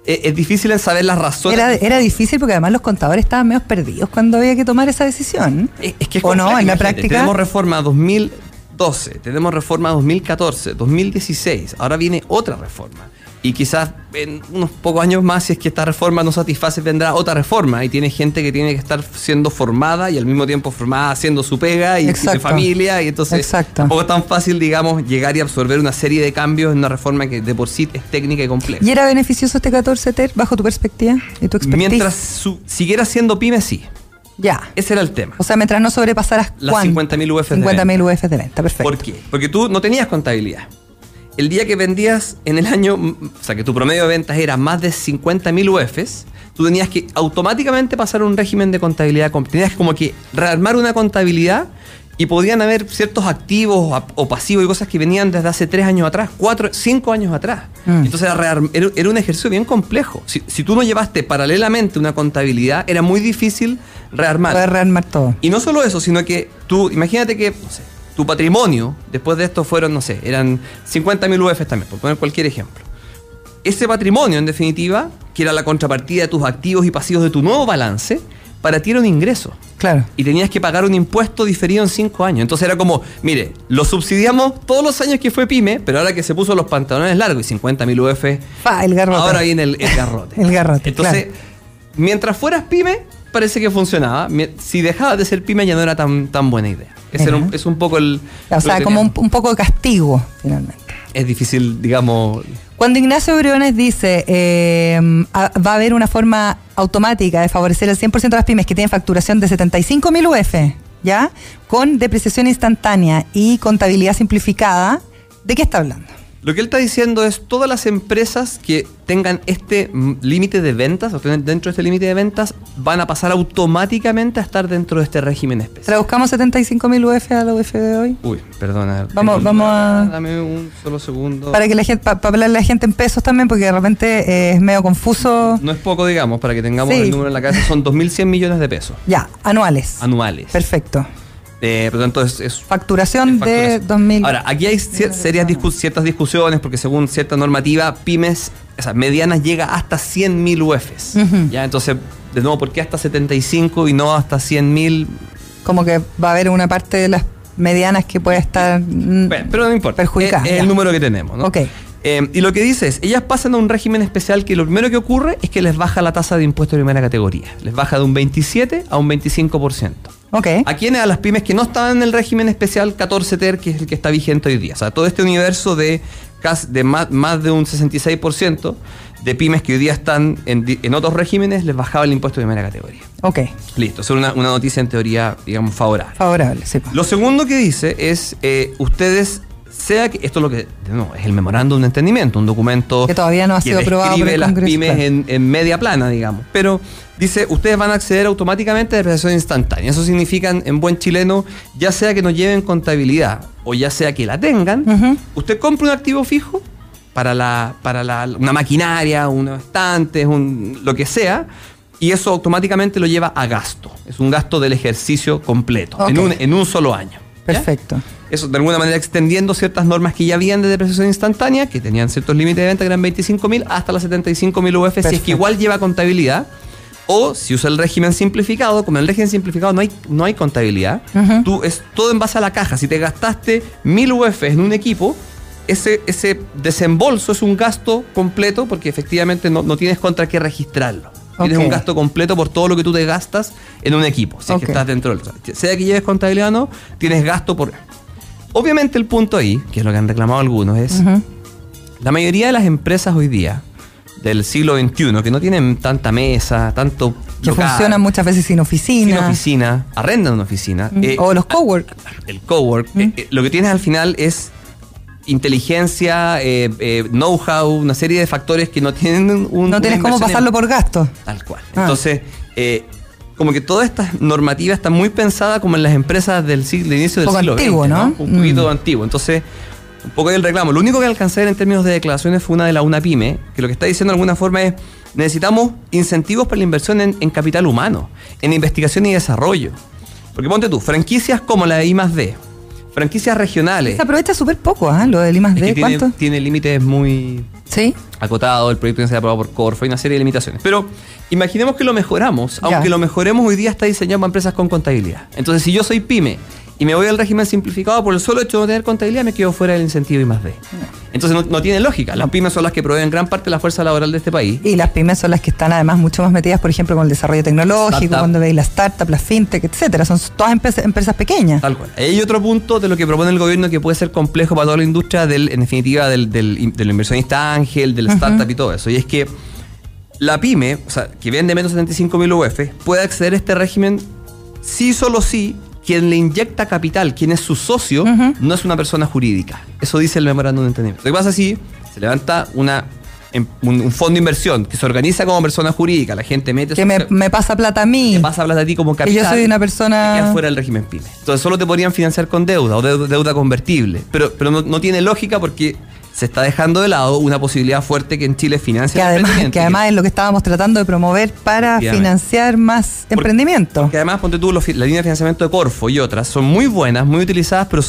es, difícil en saber las razones. Era, difícil porque además los contadores estaban medio perdidos cuando había que tomar esa decisión. Es, que es ¿O no? En la práctica. Tenemos reforma 2000 12, tenemos reforma 2014, 2016, ahora viene otra reforma. Y quizás en unos pocos años más, si es que esta reforma no satisface, vendrá otra reforma. Y tiene gente que tiene que estar siendo formada y al mismo tiempo formada haciendo su pega y su familia. Y entonces Exacto. tampoco es tan fácil, digamos, llegar y absorber una serie de cambios en una reforma que de por sí es técnica y compleja. ¿Y era beneficioso este 14 TER bajo tu perspectiva y tu expertise? Mientras siguiera siendo pyme, sí. Ya. Ese era el tema. O sea, mientras no sobrepasaras las 50.000 UF 50.000 UF de venta, perfecto. ¿Por qué? Porque tú no tenías contabilidad el día que vendías en el año, o sea, que tu promedio de ventas era más de 50.000 UFs, tú tenías que automáticamente pasar un régimen de contabilidad. Tenías como que rearmar una contabilidad y podían haber ciertos activos o pasivos y cosas que venían desde hace tres años atrás, cuatro, cinco años atrás. Mm. Entonces era, un ejercicio bien complejo. Si, si, tú no llevaste paralelamente una contabilidad, era muy difícil rearmar. Poder rearmar todo. Y no solo eso, sino que tú, imagínate que, no sé, tu patrimonio, después de esto fueron, no sé, eran 50.000 UF también, por poner cualquier ejemplo. Ese patrimonio, en definitiva, que era la contrapartida de tus activos y pasivos de tu nuevo balance, para ti era un ingreso. Claro. Y tenías que pagar un impuesto diferido en cinco años. Entonces era como, mire, lo subsidiamos todos los años que fue pyme, pero ahora que se puso los pantalones largos y 50.000 UF, Fa, el garrote. ahora viene el, garrote. <laughs> el garrote. Entonces, mientras fueras pyme, parece que funcionaba. Si dejabas de ser pyme ya no era tan, tan buena idea es un poco el... O sea, como un, poco de castigo, finalmente. Es difícil, digamos... Cuando Ignacio Briones dice eh, va a haber una forma automática de favorecer el 100% de las pymes que tienen facturación de 75 mil UF, ¿ya? Con depreciación instantánea y contabilidad simplificada, ¿de qué está hablando? Lo que él está diciendo es todas las empresas que tengan este límite de ventas o estén dentro de este límite de ventas van a pasar automáticamente a estar dentro de este régimen especial. ¿Traduzcamos 75.000 UF a la UF de hoy? Uy, perdona. Vamos, vamos a... Dame un solo segundo. Para que la gente, para, hablarle a la gente en pesos también, porque de repente eh, es medio confuso. No es poco, digamos, para que tengamos el número en la cabeza, son 2.100 millones de pesos. Ya, anuales. Anuales. Perfecto. Eh, por lo tanto, es, facturación, de 2000. Ahora, aquí hay serias ciertas discusiones porque según cierta normativa, pymes, o sea, medianas llega hasta 100.000 UFs. ¿ya? Entonces, de nuevo, ¿por qué hasta 75 y no hasta 100.000? Como que va a haber una parte de las medianas que puede estar mm, pero no importa. perjudicada. Es, el número que tenemos, ¿no? Ok. Eh, y lo que dice es, ellas pasan a un régimen especial que lo primero que ocurre es que les baja la tasa de impuesto de primera categoría. Les baja de un 27 a un 25%. ¿A quiénes? A las pymes que no estaban en el régimen especial 14 TER, que es el que está vigente hoy día. O sea, todo este universo de, de más, de un 66% de pymes que hoy día están en, otros regímenes, les bajaba el impuesto de primera categoría. Ok. Listo, es una, noticia en teoría, digamos, favorable. Favorable, sí. Lo segundo que dice es, eh, ustedes sea que esto es lo que no, es el memorándum de entendimiento, un documento que todavía no ha sido aprobado por el las pymes en, media plana, digamos. Pero dice, ustedes van a acceder automáticamente a depreciación instantánea. Eso significa en buen chileno, ya sea que no lleven contabilidad o ya sea que la tengan, usted compra un activo fijo para la para la, una maquinaria, unos estantes, un, lo que sea, y eso automáticamente lo lleva a gasto. Es un gasto del ejercicio completo, en, un, en un solo año. Perfecto. Eso de alguna manera extendiendo ciertas normas que ya habían de depreciación instantánea, que tenían ciertos límites de venta que eran 25.000 hasta las 75.000 UF, si es que igual lleva contabilidad. O si usa el régimen simplificado, como en el régimen simplificado no hay, no hay contabilidad, tú es todo en base a la caja. Si te gastaste 1000 UF en un equipo, ese, ese desembolso es un gasto completo porque efectivamente no, no tienes contra qué registrarlo. Tienes un gasto completo por todo lo que tú te gastas en un equipo, si es que estás dentro del... Sea que lleves contabilidad o no, tienes gasto por... Obviamente el punto ahí, que es lo que han reclamado algunos, es la mayoría de las empresas hoy día del siglo XXI, que no tienen tanta mesa, tanto... Que funcionan muchas veces sin oficina. Sin oficina, arrendan una oficina. Eh, o los cowork. El cowork. Eh, eh, lo que tienes al final es inteligencia, know-how, una serie de factores que no tienen un... No tienes cómo pasarlo por gasto. Tal cual. Ah. Entonces, como que toda esta normativa está muy pensada como en las empresas del siglo, inicio del siglo antiguo, ¿no? Un poquito mm. antiguo. Entonces, un poco del reclamo. Lo único que alcancé en términos de declaraciones fue una de la UNAPYME, que lo que está diciendo de alguna forma es necesitamos incentivos para la inversión en, en capital humano, en investigación y desarrollo. Porque ponte tú, franquicias como la de I D, franquicias regionales. Se aprovecha súper poco, ¿ah? Lo del I D. ¿Cuánto? Tiene, límites muy ¿Sí? acotados. El proyecto ha aprobado por Corfo y una serie de limitaciones. Pero imaginemos que lo mejoramos, aunque lo mejoremos hoy día está diseñado para empresas con contabilidad. Entonces, si yo soy pyme y me voy al régimen simplificado por el solo hecho de no tener contabilidad, me quedo fuera del incentivo I más D. Entonces no, tiene lógica. Las pymes son las que proveen gran parte de la fuerza laboral de este país. Y las pymes son las que están además mucho más metidas, por ejemplo, con el desarrollo tecnológico, cuando veis las startups, las fintech, etcétera. Son todas empresas, pequeñas. Tal cual. Hay otro punto de lo que propone el gobierno que puede ser complejo para toda la industria, del, en definitiva, del, del, inversionista ángel, del startup y todo eso. Y es que la pyme, o sea, que vende menos de 75 mil UF, puede acceder a este régimen sí, solo sí, quien le inyecta capital, quien es su socio, no es una persona jurídica. Eso dice el memorándum de entendimiento. Lo que pasa es si se levanta una em, un, fondo de inversión que se organiza como persona jurídica, la gente mete... Que me, pasa plata a mí. Me pasa plata a ti como capital. Y yo soy una persona... fuera del régimen PYME. Entonces solo te podrían financiar con deuda o deuda, convertible. Pero, pero no, no, tiene lógica porque se está dejando de lado una posibilidad fuerte que en Chile financie que además, que además es lo que estábamos tratando de promover para financiar más emprendimiento. Que además, ponte tú, la línea de financiamiento de Corfo y otras son muy buenas, muy utilizadas, pero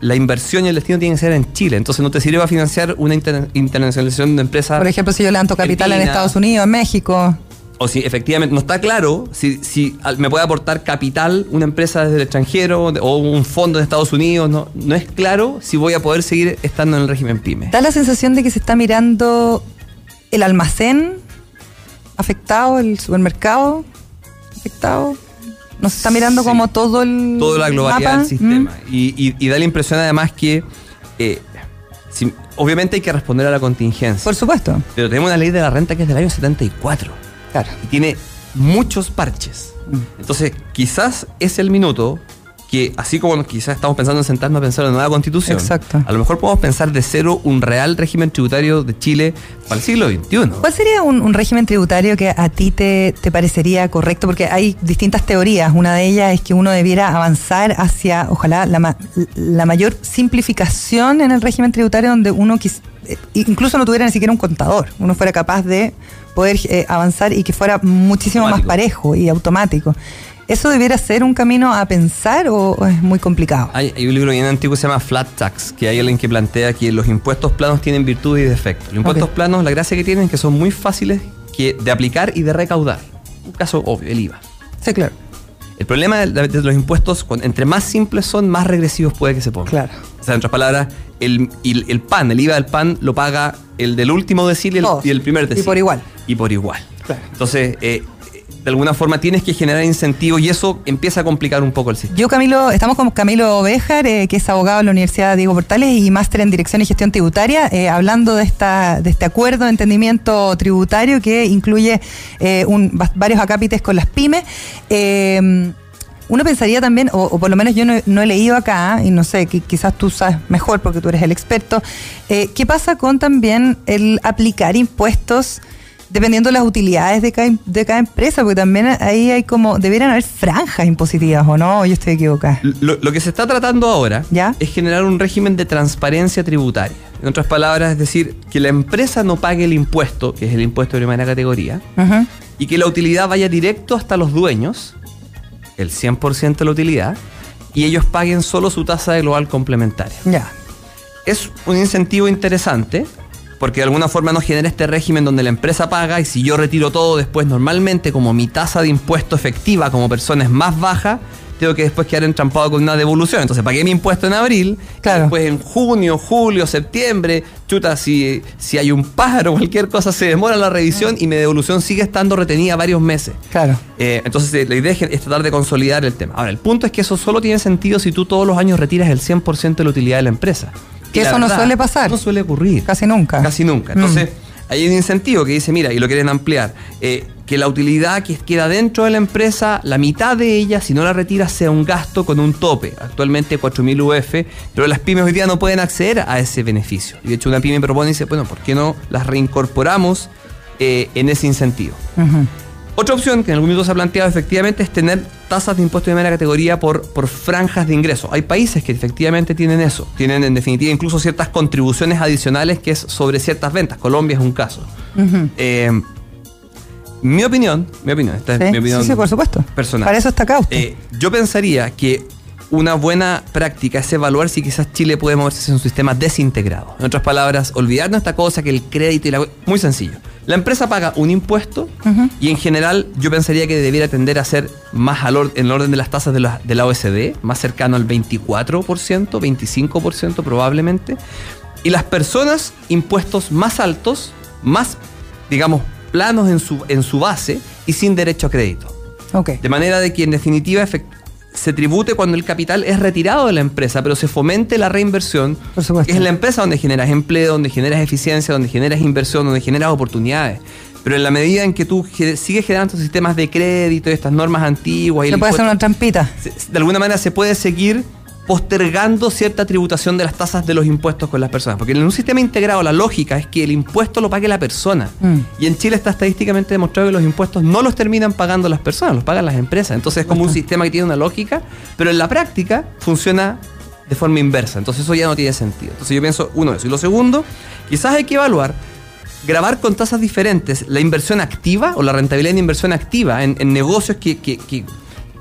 la inversión y el destino tienen que ser en Chile. Entonces no te sirve a financiar una internacionalización de empresas. Por ejemplo, si yo levanto capital en Estados Unidos, en México o si efectivamente no está claro si, si me puede aportar capital una empresa desde el extranjero o un fondo de Estados Unidos, no, no es claro si voy a poder seguir estando en el régimen PYME. Da la sensación de que se está mirando el almacén afectado, el supermercado afectado. No se está mirando como todo el. Toda la globalidad del sistema. ¿Mm? Y, da la impresión además que. Eh, obviamente hay que responder a la contingencia. Por supuesto. Pero tenemos una ley de la renta que es del año 74 y tiene muchos parches. Mm. Entonces, quizás es el minuto que, así como quizás estamos pensando en sentarnos a pensar en una nueva constitución, a lo mejor podemos pensar de cero un real régimen tributario de Chile para el siglo XXI. ¿Cuál sería un, régimen tributario que a ti te, parecería correcto? Porque hay distintas teorías. Una de ellas es que uno debiera avanzar hacia, ojalá, la, la mayor simplificación en el régimen tributario donde uno eh, incluso no tuviera ni siquiera un contador, uno fuera capaz de poder eh, avanzar y que fuera muchísimo más parejo y automático. ¿Eso debiera ser un camino a pensar o, es muy complicado? Hay, un libro bien antiguo que se llama Flat Tax, que hay alguien que plantea que los impuestos planos tienen virtudes y defectos. Los impuestos planos, la gracia que tienen es que son muy fáciles que, de aplicar y de recaudar. Un caso obvio, el IVA. Sí, claro. El problema de, los impuestos, entre más simples son, más regresivos puede que se pongan. Claro. O sea, en otras palabras, el, el, pan, el IVA del pan lo paga el del último decil y el, primer decil. Y por igual. Y por igual. Entonces, eh, de alguna forma tienes que generar incentivos y eso empieza a complicar un poco el sistema. Yo, Camilo, estamos con Camilo Béjar, eh, que es abogado de la Universidad Diego Portales y máster en Dirección y Gestión Tributaria, eh, hablando de esta de este acuerdo de entendimiento tributario que incluye varios acápites con las pymes uno pensaría también, o, por lo menos yo no, he leído acá, y no sé, que quizás tú sabes mejor porque tú eres el experto, eh, ¿qué pasa con también el aplicar impuestos dependiendo de las utilidades de cada, de cada empresa? Porque también ahí hay como, debieran haber franjas impositivas, ¿o no? ¿O yo estoy equivocada? Lo, que se está tratando ahora es generar un régimen de transparencia tributaria. En otras palabras, es decir, que la empresa no pague el impuesto, que es el impuesto de primera categoría, y que la utilidad vaya directo hasta los dueños el 100% de la utilidad y ellos paguen solo su tasa de global complementaria. Ya. Es un incentivo interesante porque de alguna forma nos genera este régimen donde la empresa paga y si yo retiro todo después normalmente como mi tasa de impuesto efectiva como persona es más baja, tengo que después quedar entrampado con una devolución. Entonces pagué mi impuesto en abril, claro. después en junio, julio, septiembre, chuta, si, si hay un pájaro o <laughs> cualquier cosa, se demora la revisión y mi devolución sigue estando retenida varios meses. Claro. Eh, entonces eh, la idea es, tratar de consolidar el tema. Ahora, el punto es que eso solo tiene sentido si tú todos los años retiras el 100% de la utilidad de la empresa. Que eso no suele pasar. No suele ocurrir. Casi nunca. Casi nunca. Entonces, mm. hay un incentivo que dice, mira, y lo quieren ampliar. Eh, que la utilidad que queda dentro de la empresa, la mitad de ella, si no la retira, sea un gasto con un tope, actualmente 4.000 UF, pero las pymes hoy día no pueden acceder a ese beneficio. Y de hecho una pyme propone y dice, bueno, ¿por qué no las reincorporamos eh, en ese incentivo? Otra opción que en algún momento se ha planteado efectivamente es tener tasas de impuesto de primera categoría por, por franjas de ingreso. Hay países que efectivamente tienen eso, tienen en definitiva incluso ciertas contribuciones adicionales que es sobre ciertas ventas. Colombia es un caso. Mi opinión, mi opinión, esta es mi opinión. Sí, por supuesto. Personal. Para eso está acá eh, yo pensaría que una buena práctica es evaluar si quizás Chile puede moverse en un sistema desintegrado. En otras palabras, olvidarnos esta cosa que el crédito y la... Muy sencillo. La empresa paga un impuesto y en general yo pensaría que debiera tender a ser más al en el orden de las tasas de la, de la OSD, más cercano al 24%, 25% probablemente. Y las personas, impuestos más altos, más, digamos, planos en su, en su base y sin derecho a crédito. De manera de que en definitiva se tribute cuando el capital es retirado de la empresa, pero se fomente la reinversión, que es la empresa donde generas empleo, donde generas eficiencia, donde generas inversión, donde generas oportunidades. Pero en la medida en que tú sigues generando sistemas de crédito y estas normas antiguas... Se puede hacer una trampita. De alguna manera se puede seguir postergando cierta tributación de las tasas de los impuestos con las personas. Porque en un sistema integrado la lógica es que el impuesto lo pague la persona. Mm. Y en Chile está estadísticamente demostrado que los impuestos no los terminan pagando las personas, los pagan las empresas. Entonces es como un sistema que tiene una lógica, pero en la práctica funciona de forma inversa. Entonces eso ya no tiene sentido. Entonces yo pienso, uno, eso. Y lo segundo, quizás hay que evaluar grabar con tasas diferentes la inversión activa o la rentabilidad en inversión activa en, negocios que, que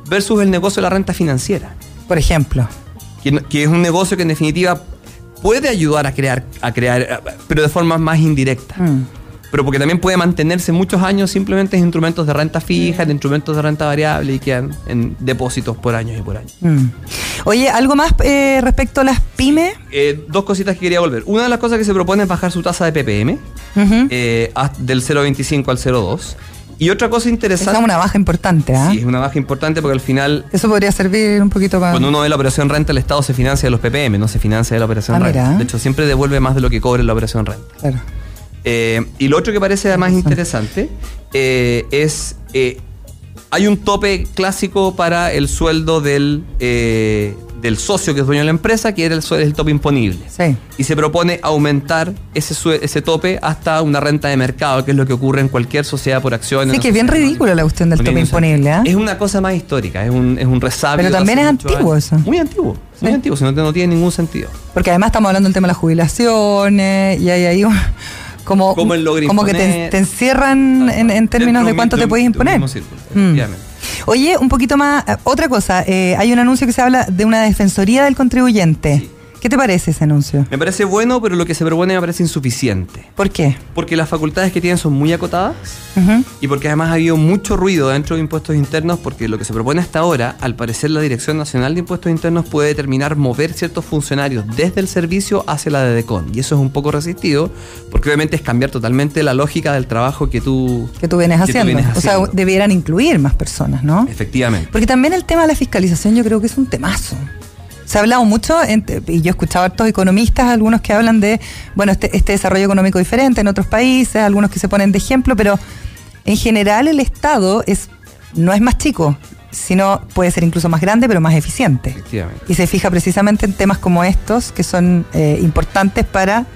versus el negocio de la renta financiera. Por ejemplo que, es un negocio que en definitiva puede ayudar a crear, a crear pero de forma más indirecta. Mm. Pero porque también puede mantenerse muchos años simplemente en instrumentos de renta fija, en instrumentos de renta variable y quedan en depósitos por años y por años. Mm. Oye, ¿algo más eh, respecto a las pymes? Eh, dos cositas que quería volver. Una de las cosas que se propone es bajar su tasa de PPM eh, del 0,25 al 0,2. Y otra cosa interesante. Es una baja importante, ¿ah? Sí, es una baja importante porque al final. Eso podría servir un poquito para. Cuando uno ve la operación renta, el Estado se financia de los PPM, no se financia de la operación ah, renta. De hecho, siempre devuelve más de lo que cobre la operación renta. Claro. Eh, y lo otro que parece además interesante eh, es. Eh, hay un tope clásico para el sueldo del del socio que es dueño de la empresa, que era el, el tope imponible. Sí. Y se propone aumentar ese, ese tope hasta una renta de mercado, que es lo que ocurre en cualquier sociedad por acciones. Sí, que es bien ridícula la cuestión del tope imponible. ¿eh? Es una cosa más histórica, es un, es un resabio. Pero también es antiguo eso. Muy antiguo, muy antiguo, si no, no, tiene ningún sentido. Porque además estamos hablando del tema de las jubilaciones y hay ahí como, como, que te, encierran en, términos de cuánto te puedes imponer. Mm. Oye, un poquito más, eh, otra cosa, eh, hay un anuncio que se habla de una defensoría del contribuyente. ¿Qué te parece ese anuncio? Me parece bueno, pero lo que se propone me parece insuficiente. ¿Por qué? Porque las facultades que tienen son muy acotadas y porque además ha habido mucho ruido dentro de impuestos internos porque lo que se propone hasta ahora, al parecer la Dirección Nacional de Impuestos Internos puede determinar mover ciertos funcionarios desde el servicio hacia la de DECON. Y eso es un poco resistido porque obviamente es cambiar totalmente la lógica del trabajo que tú, que tú vienes, haciendo. O sea, debieran incluir más personas, ¿no? Efectivamente. Porque también el tema de la fiscalización yo creo que es un temazo. Se ha hablado mucho, y yo he escuchado a estos economistas, algunos que hablan de, bueno, este, este, desarrollo económico diferente en otros países, algunos que se ponen de ejemplo, pero en general el Estado es no es más chico, sino puede ser incluso más grande, pero más eficiente. Y se fija precisamente en temas como estos, que son eh, importantes para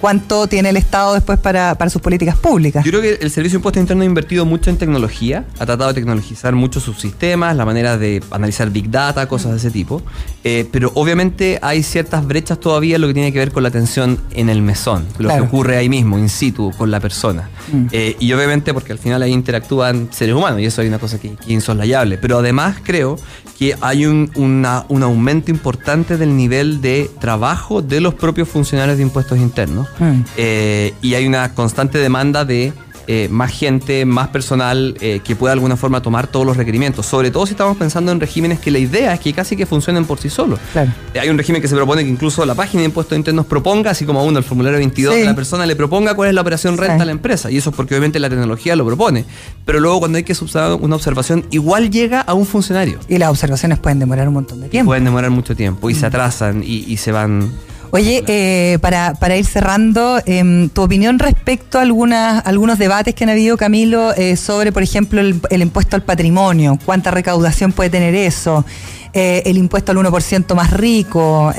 cuánto tiene el Estado después para, sus políticas públicas. Yo creo que el Servicio de Impuestos Internos ha invertido mucho en tecnología, ha tratado de tecnologizar mucho sus sistemas, la manera de analizar Big Data, cosas de ese tipo, eh, pero obviamente hay ciertas brechas todavía en lo que tiene que ver con la atención en el mesón, lo que ocurre ahí mismo, in situ, con la persona. Mm. Eh, y obviamente porque al final ahí interactúan seres humanos y eso hay una cosa que, que es insoslayable, pero además creo que hay un, un aumento importante del nivel de trabajo de los propios funcionarios de impuestos internos mm. eh, y hay una constante demanda de eh, más gente, más personal eh, que pueda de alguna forma tomar todos los requerimientos. Sobre todo si estamos pensando en regímenes que la idea es que casi que funcionen por sí solos. Eh, hay un régimen que se propone que incluso la página de impuestos internos proponga, así como a uno el formulario 22, la persona le proponga cuál es la operación renta a la empresa. Y eso es porque obviamente la tecnología lo propone. Pero luego cuando hay que subsanar una observación, igual llega a un funcionario. Y las observaciones pueden demorar un montón de tiempo. pueden demorar mucho tiempo y se mm. atrasan y se van Oye, eh, para, para, ir cerrando, em, tu opinión respecto a algunas, algunos debates que han habido, Camilo, eh, sobre, por ejemplo, el, impuesto al patrimonio, cuánta recaudación puede tener eso, eh, el impuesto al 1% más rico.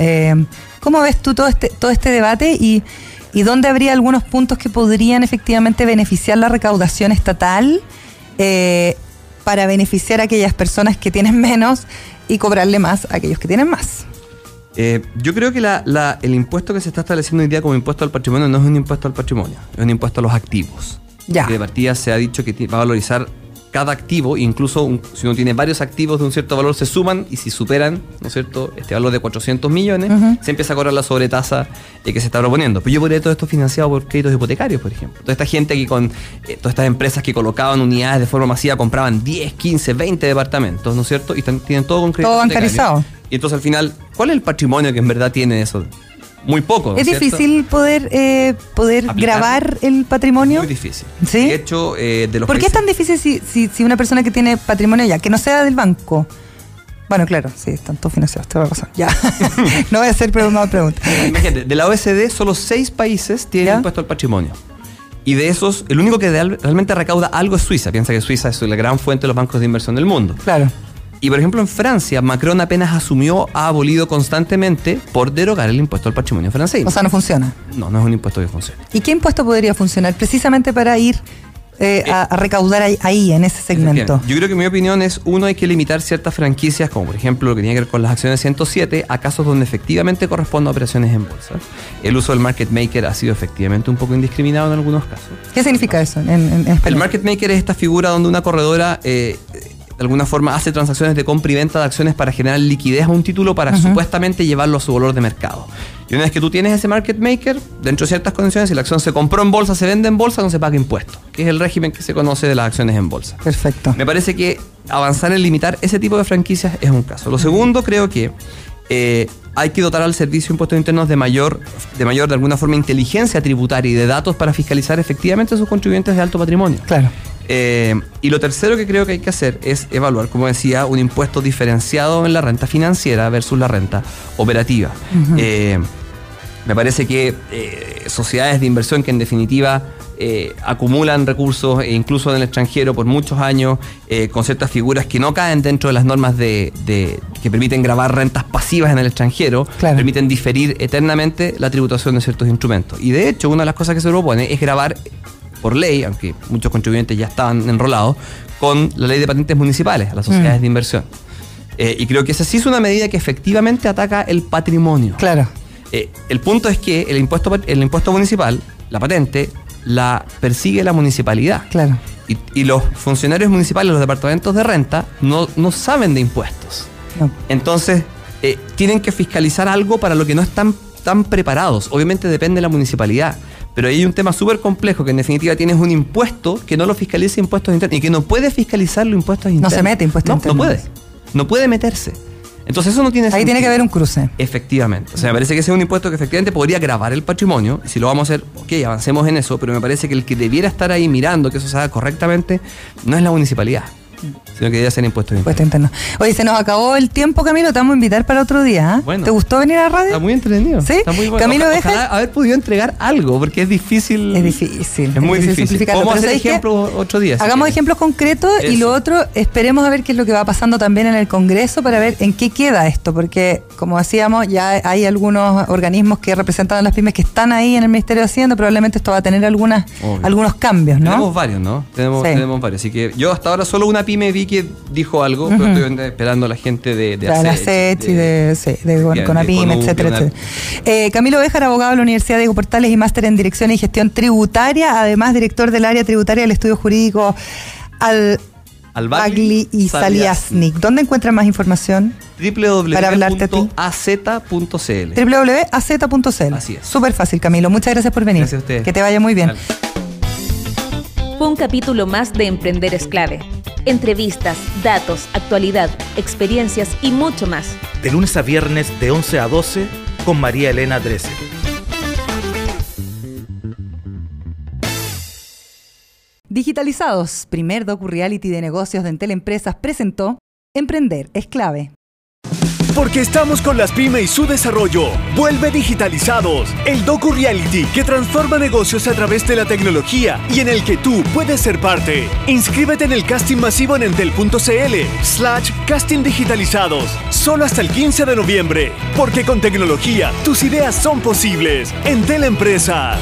¿Cómo ves tú todo este, todo este debate y, y dónde habría algunos puntos que podrían efectivamente beneficiar la recaudación estatal para beneficiar a aquellas personas que tienen menos y cobrarle más a aquellos que tienen más? Eh, yo creo que el impuesto que se está estableciendo hoy día como impuesto al patrimonio no es un impuesto al patrimonio, es un impuesto a los activos. Ya. de partida se ha dicho que va a valorizar cada activo, incluso si uno tiene varios activos de un cierto valor, se suman y si superan, ¿no es cierto?, este valor de 400 millones, se empieza a cobrar la sobretasa eh, que se está proponiendo. Pero yo podría todo esto financiado por créditos hipotecarios, por ejemplo. Toda esta gente que con, eh, todas estas empresas que colocaban unidades de forma masiva compraban 10, 15, 20 departamentos, ¿no es cierto? Y tienen todo con créditos Todo bancarizado. Y entonces al final, ¿cuál es el patrimonio que en verdad tiene eso? muy poco. ¿Es difícil poder, eh, poder grabar el patrimonio? Muy difícil. ¿Sí? De hecho, eh, de los ¿Por qué es tan difícil si, si, si, una persona que tiene patrimonio ya, que no sea del banco? Bueno, claro, sí, están todos financiados, te va a pasar. Ya. <laughs> <laughs> no voy a hacer más preguntas. Imagínate, de la OECD, solo seis países tienen impuesto al patrimonio. Y de esos, el único que realmente recauda algo es Suiza. Piensa que Suiza es la gran fuente de los bancos de inversión del mundo. Claro. Y por ejemplo en Francia, Macron apenas asumió, ha abolido constantemente por derogar el impuesto al patrimonio francés. O sea, no funciona. No, no es un impuesto que funcione. ¿Y qué impuesto podría funcionar precisamente para ir eh, a, a, recaudar ahí, en ese segmento? Yo creo que mi opinión es, uno, hay que limitar ciertas franquicias, como por ejemplo lo que tiene que ver con las acciones 107, a casos donde efectivamente correspondan a operaciones en bolsa. El uso del market maker ha sido efectivamente un poco indiscriminado en algunos casos. ¿Qué significa eso en, El market maker es esta figura donde una corredora... Eh, de alguna forma hace transacciones de compra y venta de acciones para generar liquidez a un título para supuestamente llevarlo a su valor de mercado. Y una vez que tú tienes ese market maker, dentro de ciertas condiciones, si la acción se compró en bolsa, se vende en bolsa, no se paga impuesto, que es el régimen que se conoce de las acciones en bolsa. Perfecto. Me parece que avanzar en limitar ese tipo de franquicias es un caso. Lo segundo, creo que eh, hay que dotar al Servicio de Impuestos Internos de mayor, de mayor, de alguna forma, inteligencia tributaria y de datos para fiscalizar efectivamente a sus contribuyentes de alto patrimonio. Claro. Eh, y lo tercero que creo que hay que hacer es evaluar, como decía, un impuesto diferenciado en la renta financiera versus la renta operativa. Eh, me parece que eh, sociedades de inversión que en definitiva acumulan recursos e incluso en el extranjero por muchos años con ciertas figuras que no caen dentro de las normas de, que permiten grabar rentas pasivas en el extranjero, permiten diferir eternamente la tributación de ciertos instrumentos. Y de hecho, una de las cosas que se propone es grabar por ley, aunque muchos contribuyentes ya estaban enrolados, con la ley de patentes municipales a las sociedades mm. de inversión. Eh, y creo que esa sí es una medida que efectivamente ataca el patrimonio. Claro. Eh, el punto es que el impuesto, el impuesto municipal, la patente, la persigue la municipalidad. Claro. Y, los funcionarios municipales, los departamentos de renta, no, no saben de impuestos. Entonces, eh, tienen que fiscalizar algo para lo que no están tan preparados. Obviamente depende de la municipalidad. Pero hay un tema súper complejo que en definitiva tienes un impuesto que no lo fiscaliza impuestos internos y que no puede fiscalizar los impuestos internos. No se mete impuestos no, internos. No puede. No puede meterse. Entonces eso no tiene Ahí tiene que haber un cruce. Efectivamente. O sea, me parece que ese es un impuesto que efectivamente podría grabar el patrimonio. Si lo vamos a hacer, ok, avancemos en eso, pero me parece que el que debiera estar ahí mirando que eso se haga correctamente no es la municipalidad sino que ya ser impuestos impuestos internos. Oye, se nos acabó el tiempo, Camilo, te vamos a invitar para otro día. ¿ah? ¿Te gustó venir a la radio? Está muy entretenido. ¿Sí? Está muy bueno. Camilo, deja... haber podido entregar algo, porque es difícil. Es difícil. Es muy difícil. Vamos a hacer ejemplos otro día. Hagamos ejemplos concretos y lo otro, esperemos a ver qué es lo que va pasando también en el Congreso para ver en qué queda esto, porque como decíamos, ya hay algunos organismos que representan a las pymes que están ahí en el Ministerio de Hacienda, probablemente esto va a tener algunas, algunos cambios, ¿no? Tenemos varios, ¿no? Tenemos, tenemos varios. Así que yo hasta ahora solo una pyme vi que dijo algo, pero estoy esperando a la gente de, de ACET, y de, sí, de, Conapim, etcétera, etcétera. Eh, Camilo Béjar, abogado de la Universidad de Diego Portales y máster en Dirección y Gestión Tributaria, además director del área tributaria del estudio jurídico al Bagli y Saliasnik. ¿Dónde encuentran más información? www.az.cl www.az.cl Así es. Súper fácil, Camilo. Muchas gracias por venir. Gracias a ustedes. Que te vaya muy bien. Fue un capítulo más de Emprender es clave entrevistas, datos, actualidad, experiencias y mucho más. De lunes a viernes de 11 a 12 con María Elena Drese. Digitalizados, primer docu-reality de negocios de Entel Empresas presentó Emprender es clave. Porque estamos con las pymes y su desarrollo. Vuelve digitalizados. El Docu Reality que transforma negocios a través de la tecnología y en el que tú puedes ser parte. Inscríbete en el casting masivo en entel.cl slash casting digitalizados. Solo hasta el 15 de noviembre. Porque con tecnología tus ideas son posibles. Entel Empresas.